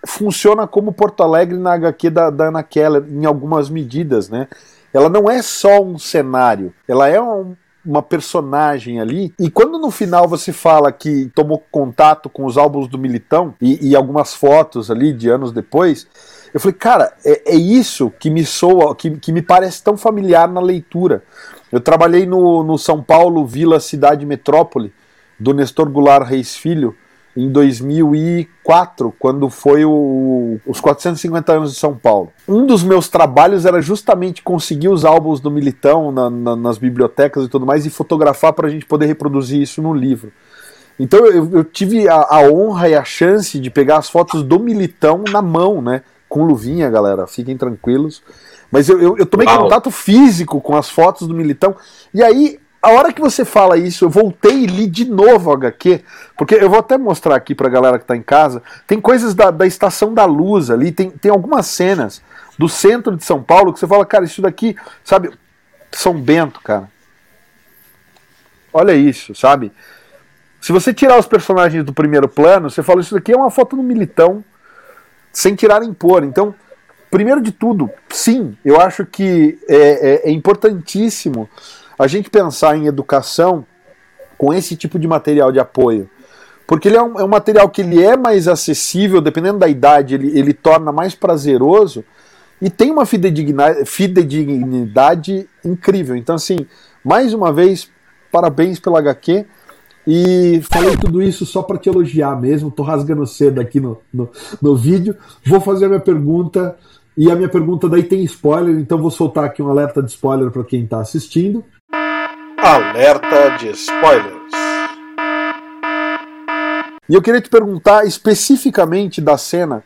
funciona como Porto Alegre na HQ da, da Ana Keller, em algumas medidas, né? Ela não é só um cenário, ela é um, uma personagem ali. E quando no final você fala que tomou contato com os álbuns do Militão e, e algumas fotos ali de anos depois, eu falei, cara, é, é isso que me soa, que, que me parece tão familiar na leitura. Eu trabalhei no, no São Paulo Vila Cidade Metrópole, do Nestor Goulart Reis Filho, em 2004, quando foi o, os 450 anos de São Paulo. Um dos meus trabalhos era justamente conseguir os álbuns do Militão na, na, nas bibliotecas e tudo mais e fotografar para a gente poder reproduzir isso no livro. Então eu, eu tive a, a, honra e a chance de pegar as fotos do Militão na mão, né? Com luvinha, galera, fiquem tranquilos. Mas eu, eu, eu tomei Uau. contato físico com as fotos do Militão. E aí a hora que você fala isso, eu voltei e li de novo o HQ, porque eu vou até mostrar aqui pra galera que tá em casa. Tem coisas da, da Estação da Luz ali, tem, tem algumas cenas do centro de São Paulo que você fala, cara, isso daqui, sabe? São Bento, cara. Olha isso, sabe? Se você tirar os personagens do primeiro plano, você fala, isso daqui é uma foto do Militão, sem tirar nem pôr. Então, primeiro de tudo, sim, eu acho que é, é, é importantíssimo a gente pensar em educação com esse tipo de material de apoio. Porque ele é um, é um material que ele é mais acessível, dependendo da idade, ele, ele torna mais prazeroso e tem uma fidedignidade, incrível. Então, assim, mais uma vez, parabéns pela HQ. E falei tudo isso só para te elogiar mesmo. Tô rasgando cedo aqui no, no, no vídeo. Vou fazer a minha pergunta. E a minha pergunta daí tem spoiler, então vou soltar aqui um alerta de spoiler para quem está assistindo. Alerta de spoilers. E eu queria te perguntar especificamente da cena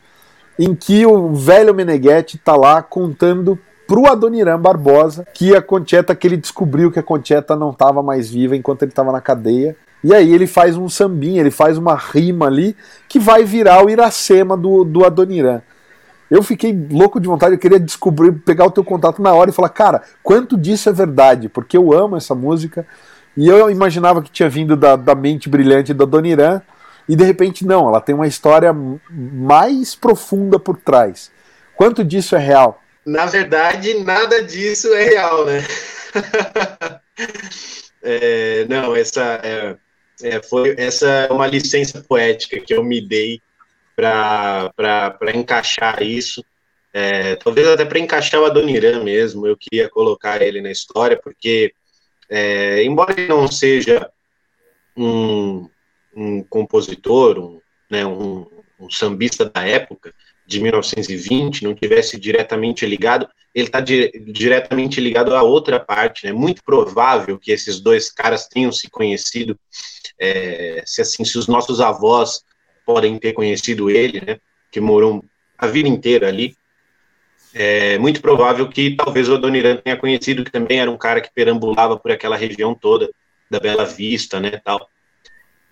em que o velho Meneghetti está lá contando pro Adoniran Barbosa que a Concheta, que ele descobriu que a Concheta não estava mais viva enquanto ele estava na cadeia. E aí ele faz um sambinha, ele faz uma rima ali que vai virar o Iracema do, do Adoniran. Eu fiquei louco de vontade, eu queria descobrir, pegar o teu contato na hora e falar, cara, quanto disso é verdade? Porque eu amo essa música E eu imaginava que tinha vindo da, da mente brilhante da Dona Irã, e de repente não, ela tem uma história mais profunda por trás. Quanto disso é real? Na verdade, nada disso é real, né? é, não, essa é, é, foi essa é uma licença poética que eu me dei para encaixar isso. É, talvez até para encaixar o Adoniran mesmo, eu queria colocar ele na história, porque, é, embora ele não seja um, um compositor, um, né, um, um sambista da época, de 1920, não tivesse diretamente ligado, ele está di diretamente ligado a outra parte, né? Muito provável que esses dois caras tenham se conhecido, é, se assim, se os nossos avós podem ter conhecido ele, né? Que morou a vida inteira ali. É muito provável que talvez o Adoniran tenha conhecido, que também era um cara que perambulava por aquela região toda da Bela Vista, né, tal.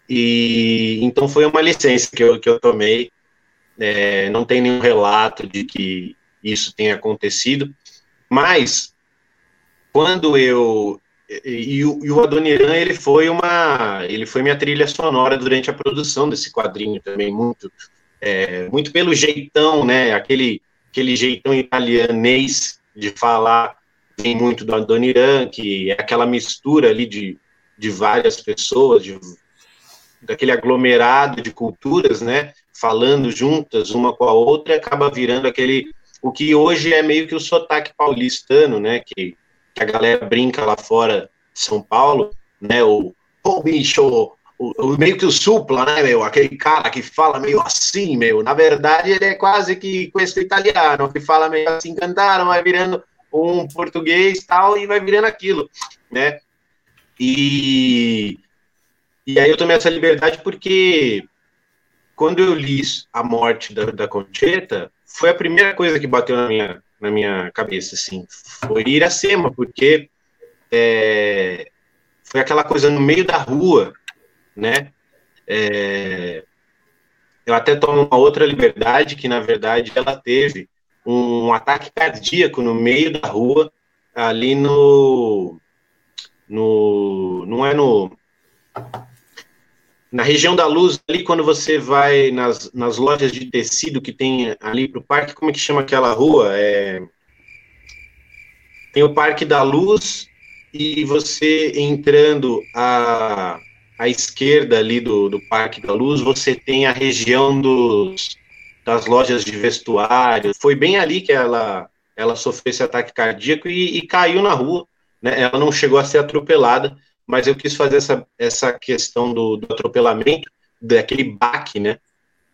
E então foi uma licença que eu, que eu tomei. É, não tem nenhum relato de que isso tenha acontecido, mas quando eu e, e, o, o Adoniran ele foi uma ele foi minha trilha sonora durante a produção desse quadrinho também muito é, muito pelo jeitão né? Aquele aquele jeitão italianês de falar vem muito do Adoniran que é aquela mistura ali de, de várias pessoas de daquele aglomerado de culturas, né, falando juntas uma com a outra, acaba virando aquele o que hoje é meio que o sotaque paulistano, né, que, que a galera brinca lá fora de São Paulo, né, o, o bicho, o, o, meio que o supla, né, meu, aquele cara que fala meio assim, meu, na verdade ele é quase que esse italiano, que fala meio assim, cantaram, vai virando um português tal, e vai virando aquilo, né, e e aí eu tomei essa liberdade porque quando eu li a morte da, da Concheta, foi a primeira coisa que bateu na minha, na minha cabeça, assim, foi Iracema, porque é, foi aquela coisa no meio da rua, né? É, eu até tomo uma outra liberdade, que na verdade ela teve um ataque cardíaco no meio da rua, ali no. no não é no na região da luz, ali quando você vai nas, nas lojas de tecido que tem ali para o parque, como é que chama aquela rua? É... Tem o Parque da Luz e você entrando à, à esquerda ali do, do Parque da Luz, você tem a região dos, das lojas de vestuário. Foi bem ali que ela, ela sofreu esse ataque cardíaco e, e caiu na rua. Né? Ela não chegou a ser atropelada, mas eu quis fazer essa, essa questão do, do atropelamento, daquele baque, né?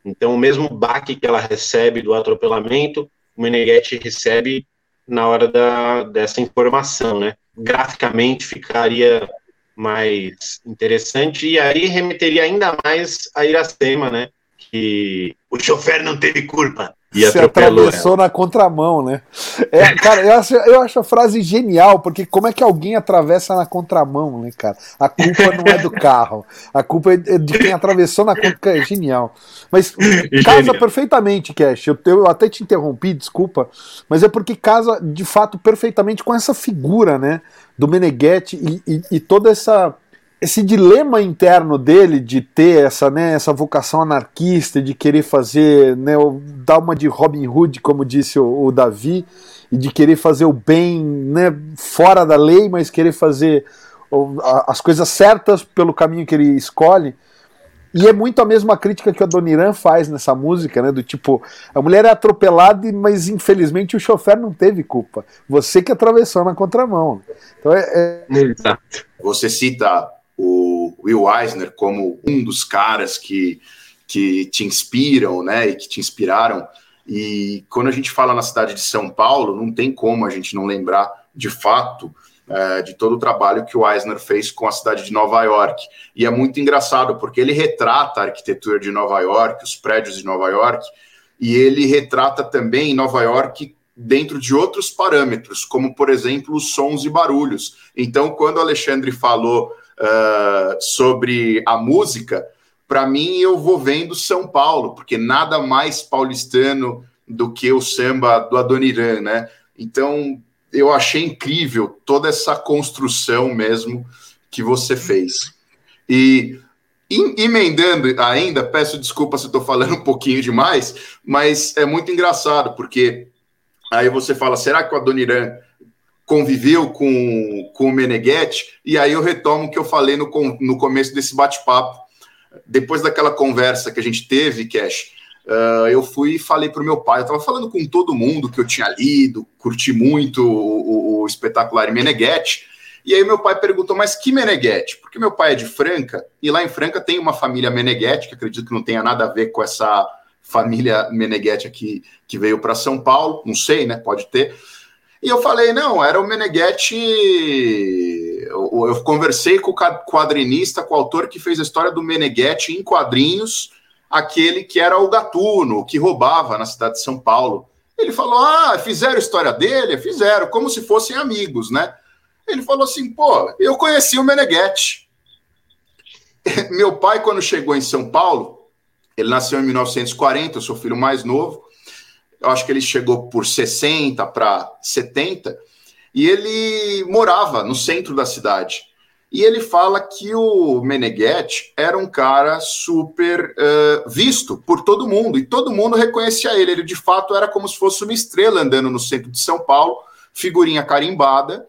Então, o mesmo baque que ela recebe do atropelamento, o Meneghetti recebe na hora da, dessa informação, né? Graficamente ficaria mais interessante e aí remeteria ainda mais a Iracema, né? Que o chofer não teve culpa. E Você atravessou ela. na contramão, né? É, cara, eu acho, eu acho a frase genial, porque como é que alguém atravessa na contramão, né, cara? A culpa não é do carro, a culpa é de quem atravessou na contramão. É genial. Mas casa genial. perfeitamente, Cash. Eu, eu até te interrompi, desculpa, mas é porque casa de fato perfeitamente com essa figura, né? Do Meneghetti e, e, e toda essa esse dilema interno dele de ter essa, né, essa vocação anarquista, de querer fazer, né, dar uma de Robin Hood, como disse o, o Davi, e de querer fazer o bem né, fora da lei, mas querer fazer as coisas certas pelo caminho que ele escolhe. E é muito a mesma crítica que a Doniran faz nessa música, né? Do tipo, a mulher é atropelada, mas infelizmente o chofer não teve culpa. Você que atravessou na contramão. Então é, é... Exato. Você cita o Will Eisner como um dos caras que, que te inspiram, né, e que te inspiraram. E quando a gente fala na cidade de São Paulo, não tem como a gente não lembrar de fato é, de todo o trabalho que o Eisner fez com a cidade de Nova York. E é muito engraçado, porque ele retrata a arquitetura de Nova York, os prédios de Nova York, e ele retrata também Nova York dentro de outros parâmetros, como, por exemplo, os sons e barulhos. Então, quando o Alexandre falou uh, sobre a música, para mim eu vou vendo São Paulo, porque nada mais paulistano do que o samba do Adoniran, né? Então eu achei incrível toda essa construção mesmo que você fez. E emendando ainda, peço desculpa se estou falando um pouquinho demais, mas é muito engraçado, porque aí você fala, será que o Adoniran conviveu com, com o Meneghetti? E aí eu retomo o que eu falei no, no começo desse bate-papo. Depois daquela conversa que a gente teve, Cash, uh, eu fui e falei para o meu pai, eu estava falando com todo mundo que eu tinha lido, curti muito o, o, o espetacular Meneghetti, e aí meu pai perguntou, mas que Meneghetti? Porque meu pai é de Franca, e lá em Franca tem uma família Meneghetti, que acredito que não tenha nada a ver com essa família Meneghetti aqui que veio para São Paulo, não sei, né? Pode ter. E eu falei, não, era o Meneghetti. Eu, eu conversei com o quadrinista, com o autor que fez a história do Meneghetti em quadrinhos, aquele que era o gatuno, que roubava na cidade de São Paulo. Ele falou: Ah, fizeram a história dele? Fizeram, como se fossem amigos, né? Ele falou assim: pô, eu conheci o Meneghetti. Meu pai, quando chegou em São Paulo, ele nasceu em 1940, eu sou filho mais novo. Eu acho que ele chegou por 60 para 70, e ele morava no centro da cidade. E ele fala que o Meneghetti era um cara super uh, visto por todo mundo, e todo mundo reconhecia ele. Ele, de fato, era como se fosse uma estrela andando no centro de São Paulo, figurinha carimbada,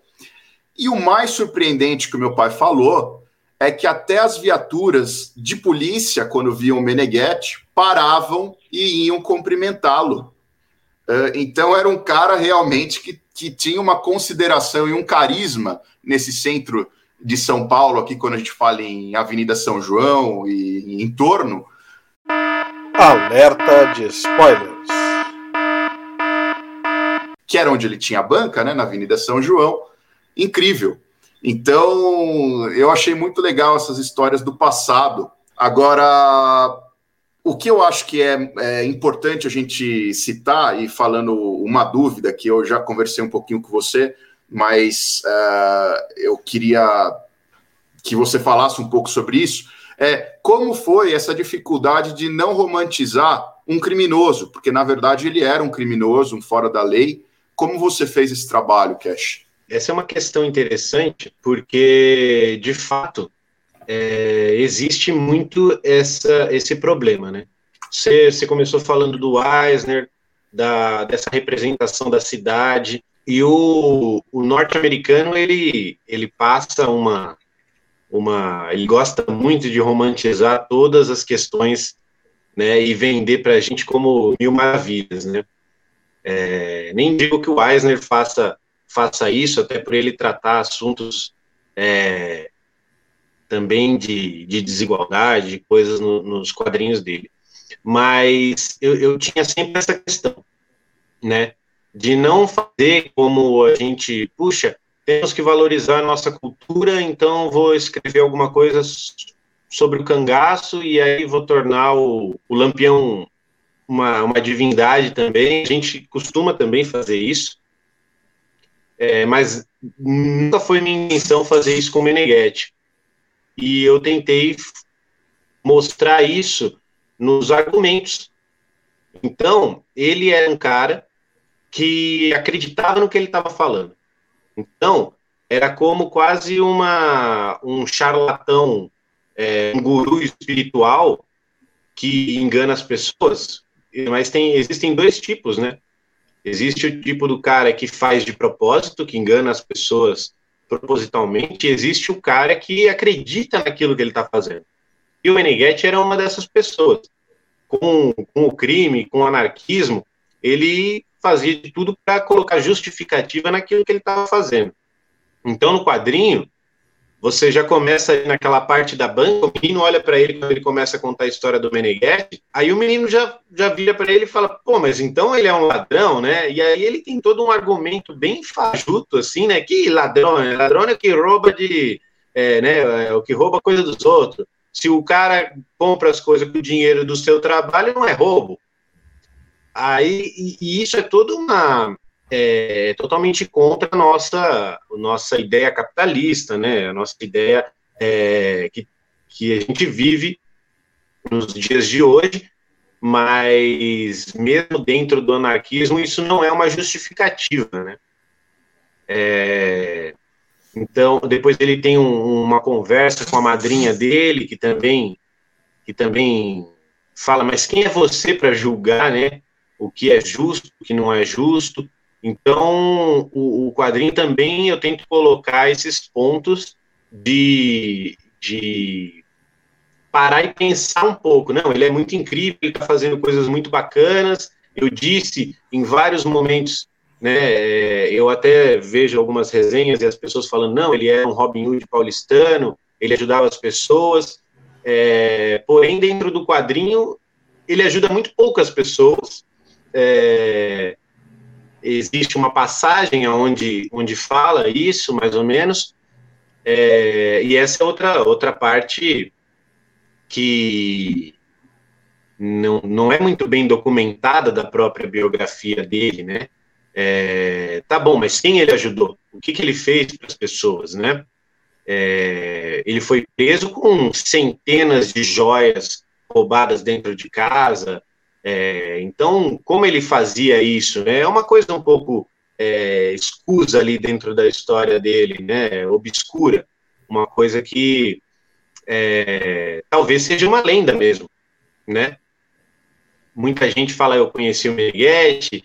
e o mais surpreendente que o meu pai falou é que até as viaturas de polícia, quando viam o Meneghetti, paravam e iam cumprimentá-lo. Uh, então era um cara realmente que, que tinha uma consideração e um carisma nesse centro de São Paulo, aqui quando a gente fala em Avenida São João e, e em torno. Alerta de spoilers. Que era onde ele tinha a banca, né, na Avenida São João incrível. Então, eu achei muito legal essas histórias do passado. Agora, o que eu acho que é, é, importante a gente citar, e falando uma dúvida que eu já conversei um pouquinho com você, mas uh, eu queria que você falasse um pouco sobre isso, é como foi essa dificuldade de não romantizar um criminoso, porque na verdade ele era um criminoso, um fora da lei. Como você fez esse trabalho, Cash? Essa é uma questão interessante, porque, de fato, é, existe muito essa, esse problema, né? Você, você começou falando do Eisner, da, dessa representação da cidade, e o, o norte-americano, ele, ele passa uma, uma... Ele gosta muito de romantizar todas as questões, né, e vender para a gente como mil maravilhas, né? É, nem digo que o Eisner faça faça isso, até por ele tratar assuntos é, também de, de desigualdade, coisas no, nos quadrinhos dele. Mas eu, eu tinha sempre essa questão, né? De não fazer como a gente, puxa, temos que valorizar a nossa cultura, então vou escrever alguma coisa sobre o cangaço e aí vou tornar o, o lampião uma, uma divindade também. A gente costuma também fazer isso, é, mas nunca foi minha intenção fazer isso com o Meneghetti. E eu tentei mostrar isso nos argumentos. Então, ele era um cara que acreditava no que ele estava falando. Então, era como quase uma, um charlatão, é, um guru espiritual que engana as pessoas. Mas tem, existem dois tipos, né? Existe o tipo do cara que faz de propósito, que engana as pessoas propositalmente, existe o cara que acredita naquilo que ele está fazendo. E o Meneghetti era uma dessas pessoas. Com, com o crime, com o anarquismo, ele fazia de tudo para colocar justificativa naquilo que ele estava fazendo. Então, no quadrinho, você já começa naquela parte da banca, o menino olha para ele quando ele começa a contar a história do Meneghetti, aí o menino já, já vira para ele e fala, pô, mas então ele é um ladrão, né? E aí ele tem todo um argumento bem fajuto, assim, né? Que ladrão, né? Ladrão é que rouba de, é, né, é o que rouba coisa dos outros. Se o cara compra as coisas com o dinheiro do seu trabalho, não é roubo. Aí, e, e isso é toda uma, é, totalmente contra a nossa, nossa ideia capitalista, né? A nossa ideia é, que, que a gente vive nos dias de hoje, mas mesmo dentro do anarquismo, isso não é uma justificativa, né? É, Então, depois ele tem um, uma conversa com a madrinha dele, que também, que também fala, mas quem é você para julgar, né? O que é justo, o que não é justo. Então, o, o quadrinho também eu tento colocar esses pontos de, de parar e pensar um pouco. Não, ele é muito incrível, ele está fazendo coisas muito bacanas. Eu disse em vários momentos né? É, eu até vejo algumas resenhas e as pessoas falando, não, ele é um Robin Hood paulistano, ele ajudava as pessoas, é, porém, dentro do quadrinho, ele ajuda muito poucas pessoas. É, existe uma passagem onde, onde fala isso, mais ou menos, é, e essa é outra, outra parte que não, não é muito bem documentada da própria biografia dele, né? É, tá bom, mas quem ele ajudou? O que, que ele fez para as pessoas, né? É, ele foi preso com centenas de joias roubadas dentro de casa. É, então, como ele fazia isso? Né? É uma coisa um pouco é, escusa ali dentro da história dele, né? Obscura, uma coisa que é, talvez seja uma lenda mesmo, né? Muita gente fala, eu conheci o Meneghetti,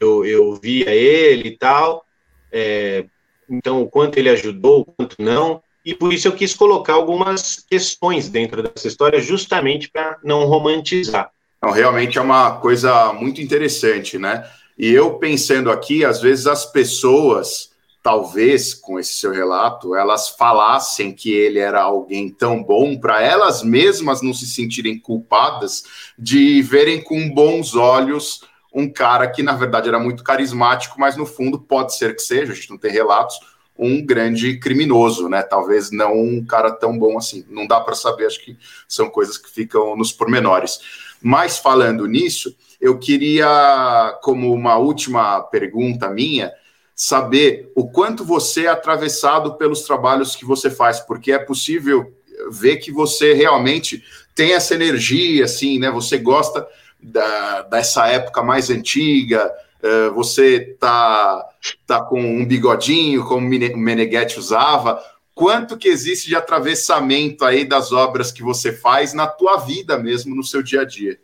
eu, eu via ele e tal, é, então o quanto ele ajudou, o quanto não, e por isso eu quis colocar algumas questões dentro dessa história, justamente para não romantizar. Não, realmente é uma coisa muito interessante, né? E eu pensando aqui, às vezes as pessoas, talvez com esse seu relato, elas falassem que ele era alguém tão bom para elas mesmas não se sentirem culpadas de verem com bons olhos um cara que, na verdade, era muito carismático, mas no fundo pode ser que seja, a gente não tem relatos, um grande criminoso, né? Talvez não um cara tão bom assim. Não dá para saber, acho que são coisas que ficam nos pormenores. Mas falando nisso, eu queria, como uma última pergunta minha, saber o quanto você é atravessado pelos trabalhos que você faz, porque é possível ver que você realmente tem essa energia, assim, né? Você gosta da, dessa época mais antiga, uh, você tá, tá com um bigodinho, como o Meneghetti usava, quanto que existe de atravessamento aí das obras que você faz na tua vida mesmo, no seu dia a dia?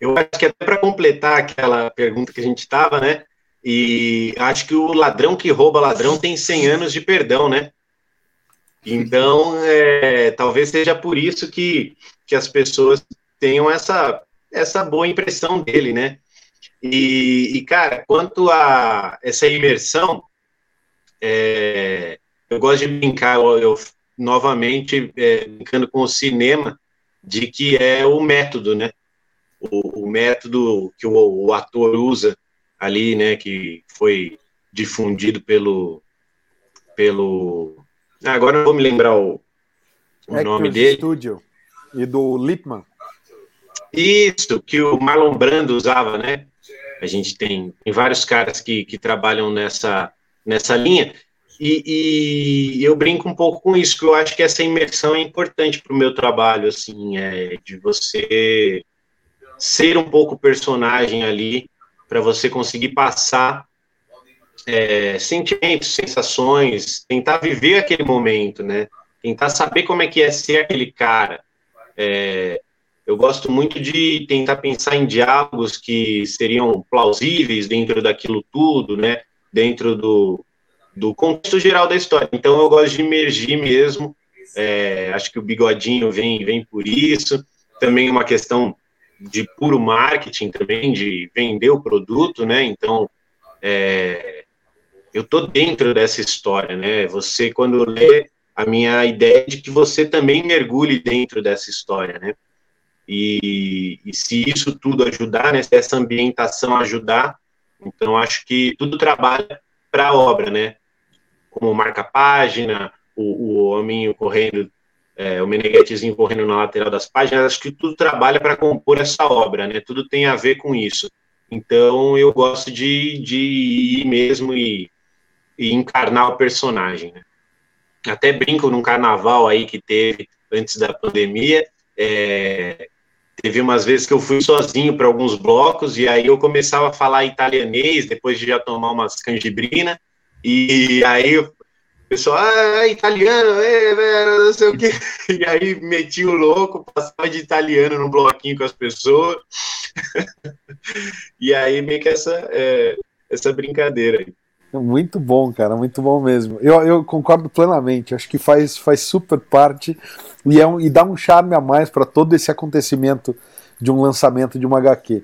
Eu acho que até para completar aquela pergunta que a gente estava, né? E acho que o ladrão que rouba ladrão tem 100 anos de perdão, né? Então, é, talvez seja por isso que, que as pessoas tenham essa essa boa impressão dele, né? E, e cara, quanto a essa imersão, é, eu gosto de brincar, eu, eu novamente é, brincando com o cinema, de que é o método, né? O, o método que o, o, ator usa ali, né? Que foi difundido pelo pelo agora não vou me lembrar o, o nome dele. Studio e do Lipman. Isso, que o Marlon Brando usava, né? A gente tem, tem vários caras que, que trabalham nessa, nessa linha. E, e, eu brinco um pouco com isso, que eu acho que essa imersão é importante para o meu trabalho, assim, é, de você ser um pouco personagem ali, para você conseguir passar é, sentimentos, sensações, tentar viver aquele momento, né? Tentar saber como é que é ser aquele cara. É, eu gosto muito de tentar pensar em diálogos que seriam plausíveis dentro daquilo tudo, né? Dentro do, do contexto geral da história. Então eu gosto de emergir mesmo. É, acho que o bigodinho vem, vem por isso. Também uma questão de puro marketing também, de vender o produto, né? Então é, eu tô dentro dessa história, né? Você quando lê a minha ideia de que você também mergulhe dentro dessa história, né? E, e se isso tudo ajudar, né, se essa ambientação ajudar, então acho que tudo trabalha para a obra, né? Como marca-página, o, o hominho correndo, é, o meneghetezinho correndo na lateral das páginas, acho que tudo trabalha para compor essa obra, né? Tudo tem a ver com isso. Então eu gosto de, de ir mesmo e, e encarnar o personagem. Né? Até brinco num carnaval aí que teve antes da pandemia, é, Teve umas vezes que eu fui sozinho para alguns blocos e aí eu começava a falar italianês depois de já tomar umas canjibrina e aí pessoal, ah, é italiano, é, é, não sei o quê. E aí meti o louco, passava de italiano no bloquinho com as pessoas. e aí meio que essa, é, essa brincadeira aí. Muito bom, cara, muito bom mesmo. Eu, eu concordo plenamente. Acho que faz, faz super parte e, é um, e dá um charme a mais para todo esse acontecimento de um lançamento de uma HQ.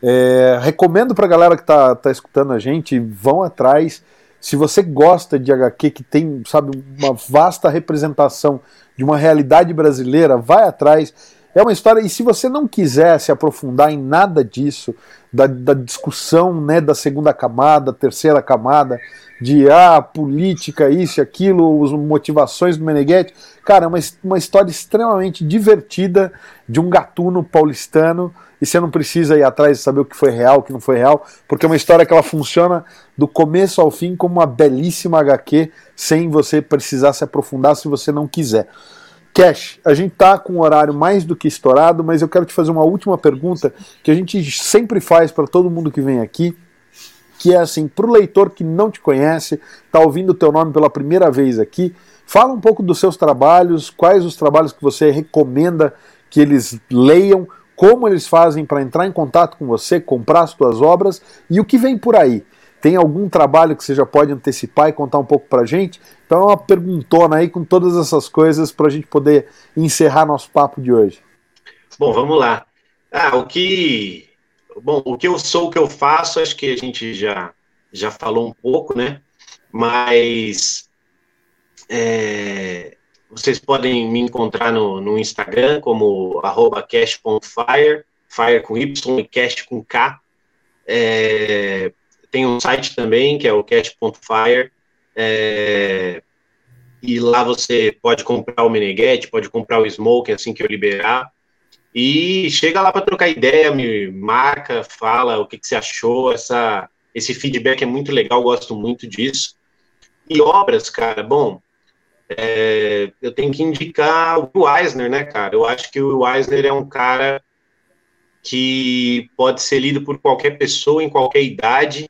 É, recomendo para a galera que está tá escutando a gente, vão atrás. Se você gosta de HQ que tem, sabe, uma vasta representação de uma realidade brasileira, vai atrás. É uma história, e se você não quiser se aprofundar em nada disso, da, da discussão né, da segunda camada, terceira camada, de ah, política, isso e aquilo, as motivações do Meneghetti, cara, é uma, uma história extremamente divertida de um gatuno paulistano e você não precisa ir atrás de saber o que foi real, o que não foi real, porque é uma história que ela funciona do começo ao fim como uma belíssima HQ, sem você precisar se aprofundar se você não quiser. Cash, a gente tá com um horário mais do que estourado, mas eu quero te fazer uma última pergunta que a gente sempre faz para todo mundo que vem aqui, que é assim, para o leitor que não te conhece, tá ouvindo o teu nome pela primeira vez aqui, fala um pouco dos seus trabalhos, quais os trabalhos que você recomenda que eles leiam, como eles fazem para entrar em contato com você, comprar as suas obras e o que vem por aí. Tem algum trabalho que você já pode antecipar e contar um pouco para gente? Então é uma perguntona aí com todas essas coisas para a gente poder encerrar nosso papo de hoje. Bom, vamos lá. Ah, o que, bom, o que eu sou, o que eu faço, acho que a gente já já falou um pouco, né? Mas é, vocês podem me encontrar no, no Instagram como cash.fire, fire com Y e cash com K. É, tem um site também, que é o cash.fire, é, e lá você pode comprar o Meneghetti, pode comprar o Smoke assim que eu liberar. E chega lá para trocar ideia, me marca, fala o que, que você achou. Essa, esse feedback é muito legal, gosto muito disso. E obras, cara, bom, é, eu tenho que indicar o Eisner, né, cara? Eu acho que o Eisner é um cara que pode ser lido por qualquer pessoa, em qualquer idade,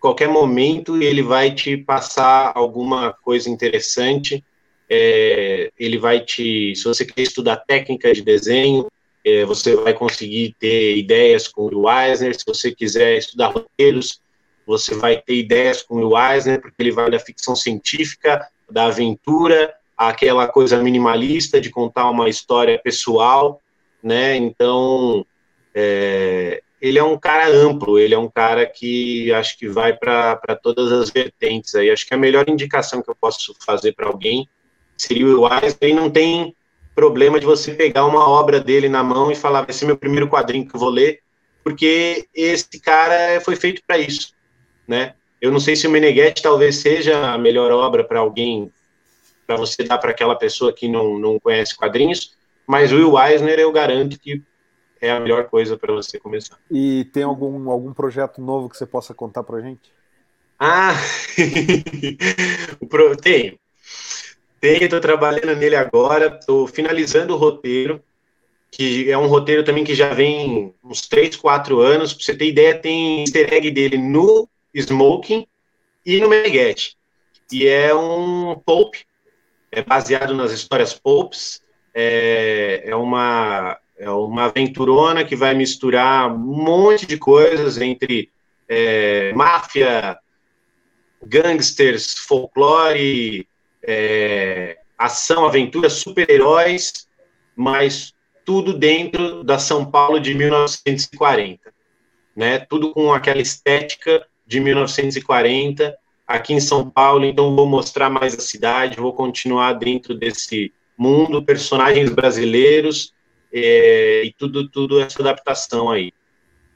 qualquer momento, e ele vai te passar alguma coisa interessante. É, ele vai te, se você quer estudar técnica de desenho, é, você vai conseguir ter ideias com o Eisner. Se você quiser estudar roteiros, você vai ter ideias com o Eisner, porque ele vai da ficção científica da aventura, aquela coisa minimalista de contar uma história pessoal, né? Então, é, ele é um cara amplo, ele é um cara que acho que vai para todas as vertentes aí. Acho que a melhor indicação que eu posso fazer para alguém seria o Wesley. Não tem problema de você pegar uma obra dele na mão e falar, vai ser meu primeiro quadrinho que eu vou ler, porque esse cara foi feito para isso, né? Eu não sei se o Meneghetti talvez seja a melhor obra para alguém, para você dar para aquela pessoa que não, não conhece quadrinhos, mas o Will Eisner eu garanto que é a melhor coisa para você começar. E tem algum, algum projeto novo que você possa contar para gente? Ah, tenho. Tenho, estou trabalhando nele agora, estou finalizando o roteiro, que é um roteiro também que já vem uns 3, 4 anos. Para você ter ideia, tem easter egg dele no Smoking e no Meneghetti. E é um pulp, é baseado nas histórias pulps, é, é, uma, é uma aventurona que vai misturar um monte de coisas entre é, máfia, gangsters, folclore, é, ação, aventura, super-heróis, mas tudo dentro da São Paulo de 1940, né? Tudo com aquela estética de 1940 aqui em São Paulo, então vou mostrar mais a cidade, vou continuar dentro desse mundo, personagens brasileiros é, e tudo, tudo essa adaptação aí.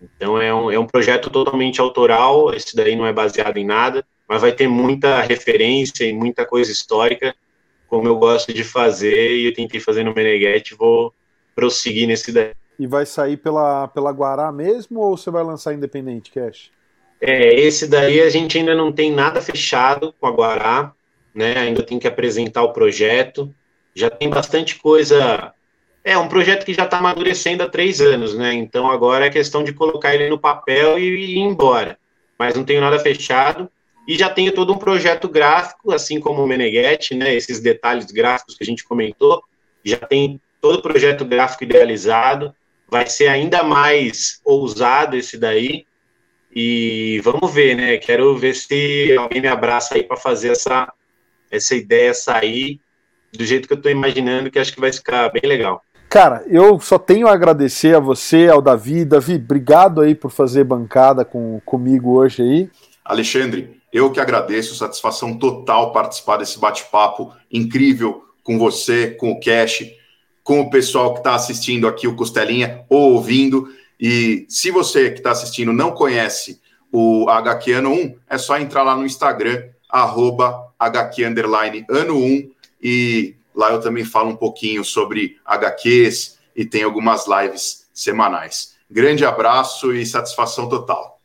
Então é um, é um projeto totalmente autoral, esse daí não é baseado em nada, mas vai ter muita referência e muita coisa histórica, como eu gosto de fazer, e eu tentei fazer no Meneghetti, vou prosseguir nesse daí. E vai sair pela, pela Guará mesmo, ou você vai lançar independente, Cash? É, esse daí a gente ainda não tem nada fechado com a Guará, né? Ainda tem que apresentar o projeto. Já tem bastante coisa. É um projeto que já está amadurecendo há três anos, né? Então agora é questão de colocar ele no papel e ir embora. Mas não tenho nada fechado. E já tenho todo um projeto gráfico, assim como o Meneghetti, né? Esses detalhes gráficos que a gente comentou, já tem todo o projeto gráfico idealizado. Vai ser ainda mais ousado esse daí. E vamos ver, né? Quero ver se alguém me abraça aí para fazer essa, essa ideia sair do jeito que eu estou imaginando, que acho que vai ficar bem legal. Cara, eu só tenho a agradecer a você, ao Davi. Davi, obrigado aí por fazer bancada com, comigo hoje aí. Alexandre, eu que agradeço, satisfação total participar desse bate-papo incrível com você, com o Cash, com o pessoal que está assistindo aqui o Costelinha ou ouvindo. E se você que está assistindo não conhece o HQ Ano 1, é só entrar lá no Instagram, arroba HQ Ano 1, e lá eu também falo um pouquinho sobre HQs e tem algumas lives semanais. Grande abraço e satisfação total.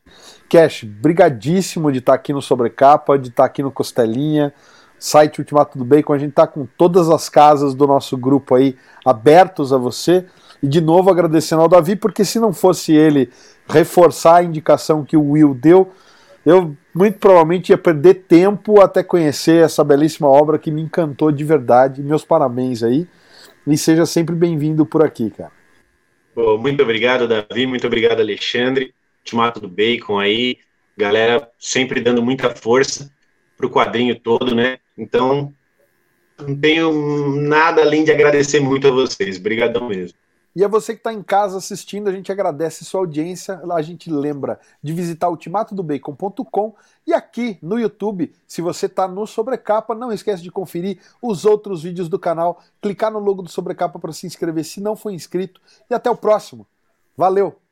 Cash, brigadíssimo de estar aqui no Sobrecapa, de estar aqui no Costelinha, site Ultimato do Bacon, a gente está com todas as casas do nosso grupo aí abertos a você. E de novo agradecendo ao Davi, porque se não fosse ele reforçar a indicação que o Will deu, eu muito provavelmente ia perder tempo até conhecer essa belíssima obra que me encantou de verdade. Meus parabéns aí. E seja sempre bem-vindo por aqui, cara. Bom, muito obrigado, Davi. Muito obrigado, Alexandre. Ultimato do Bacon aí. Galera sempre dando muita força pro quadrinho todo, né? Então, não tenho nada além de agradecer muito a vocês. Obrigadão mesmo. E a você que está em casa assistindo, a gente agradece sua audiência. A gente lembra de visitar ultimatodobacon.com e aqui no YouTube, se você está no Sobrecapa, não esquece de conferir os outros vídeos do canal, clicar no logo do Sobrecapa para se inscrever se não for inscrito. E até o próximo. Valeu!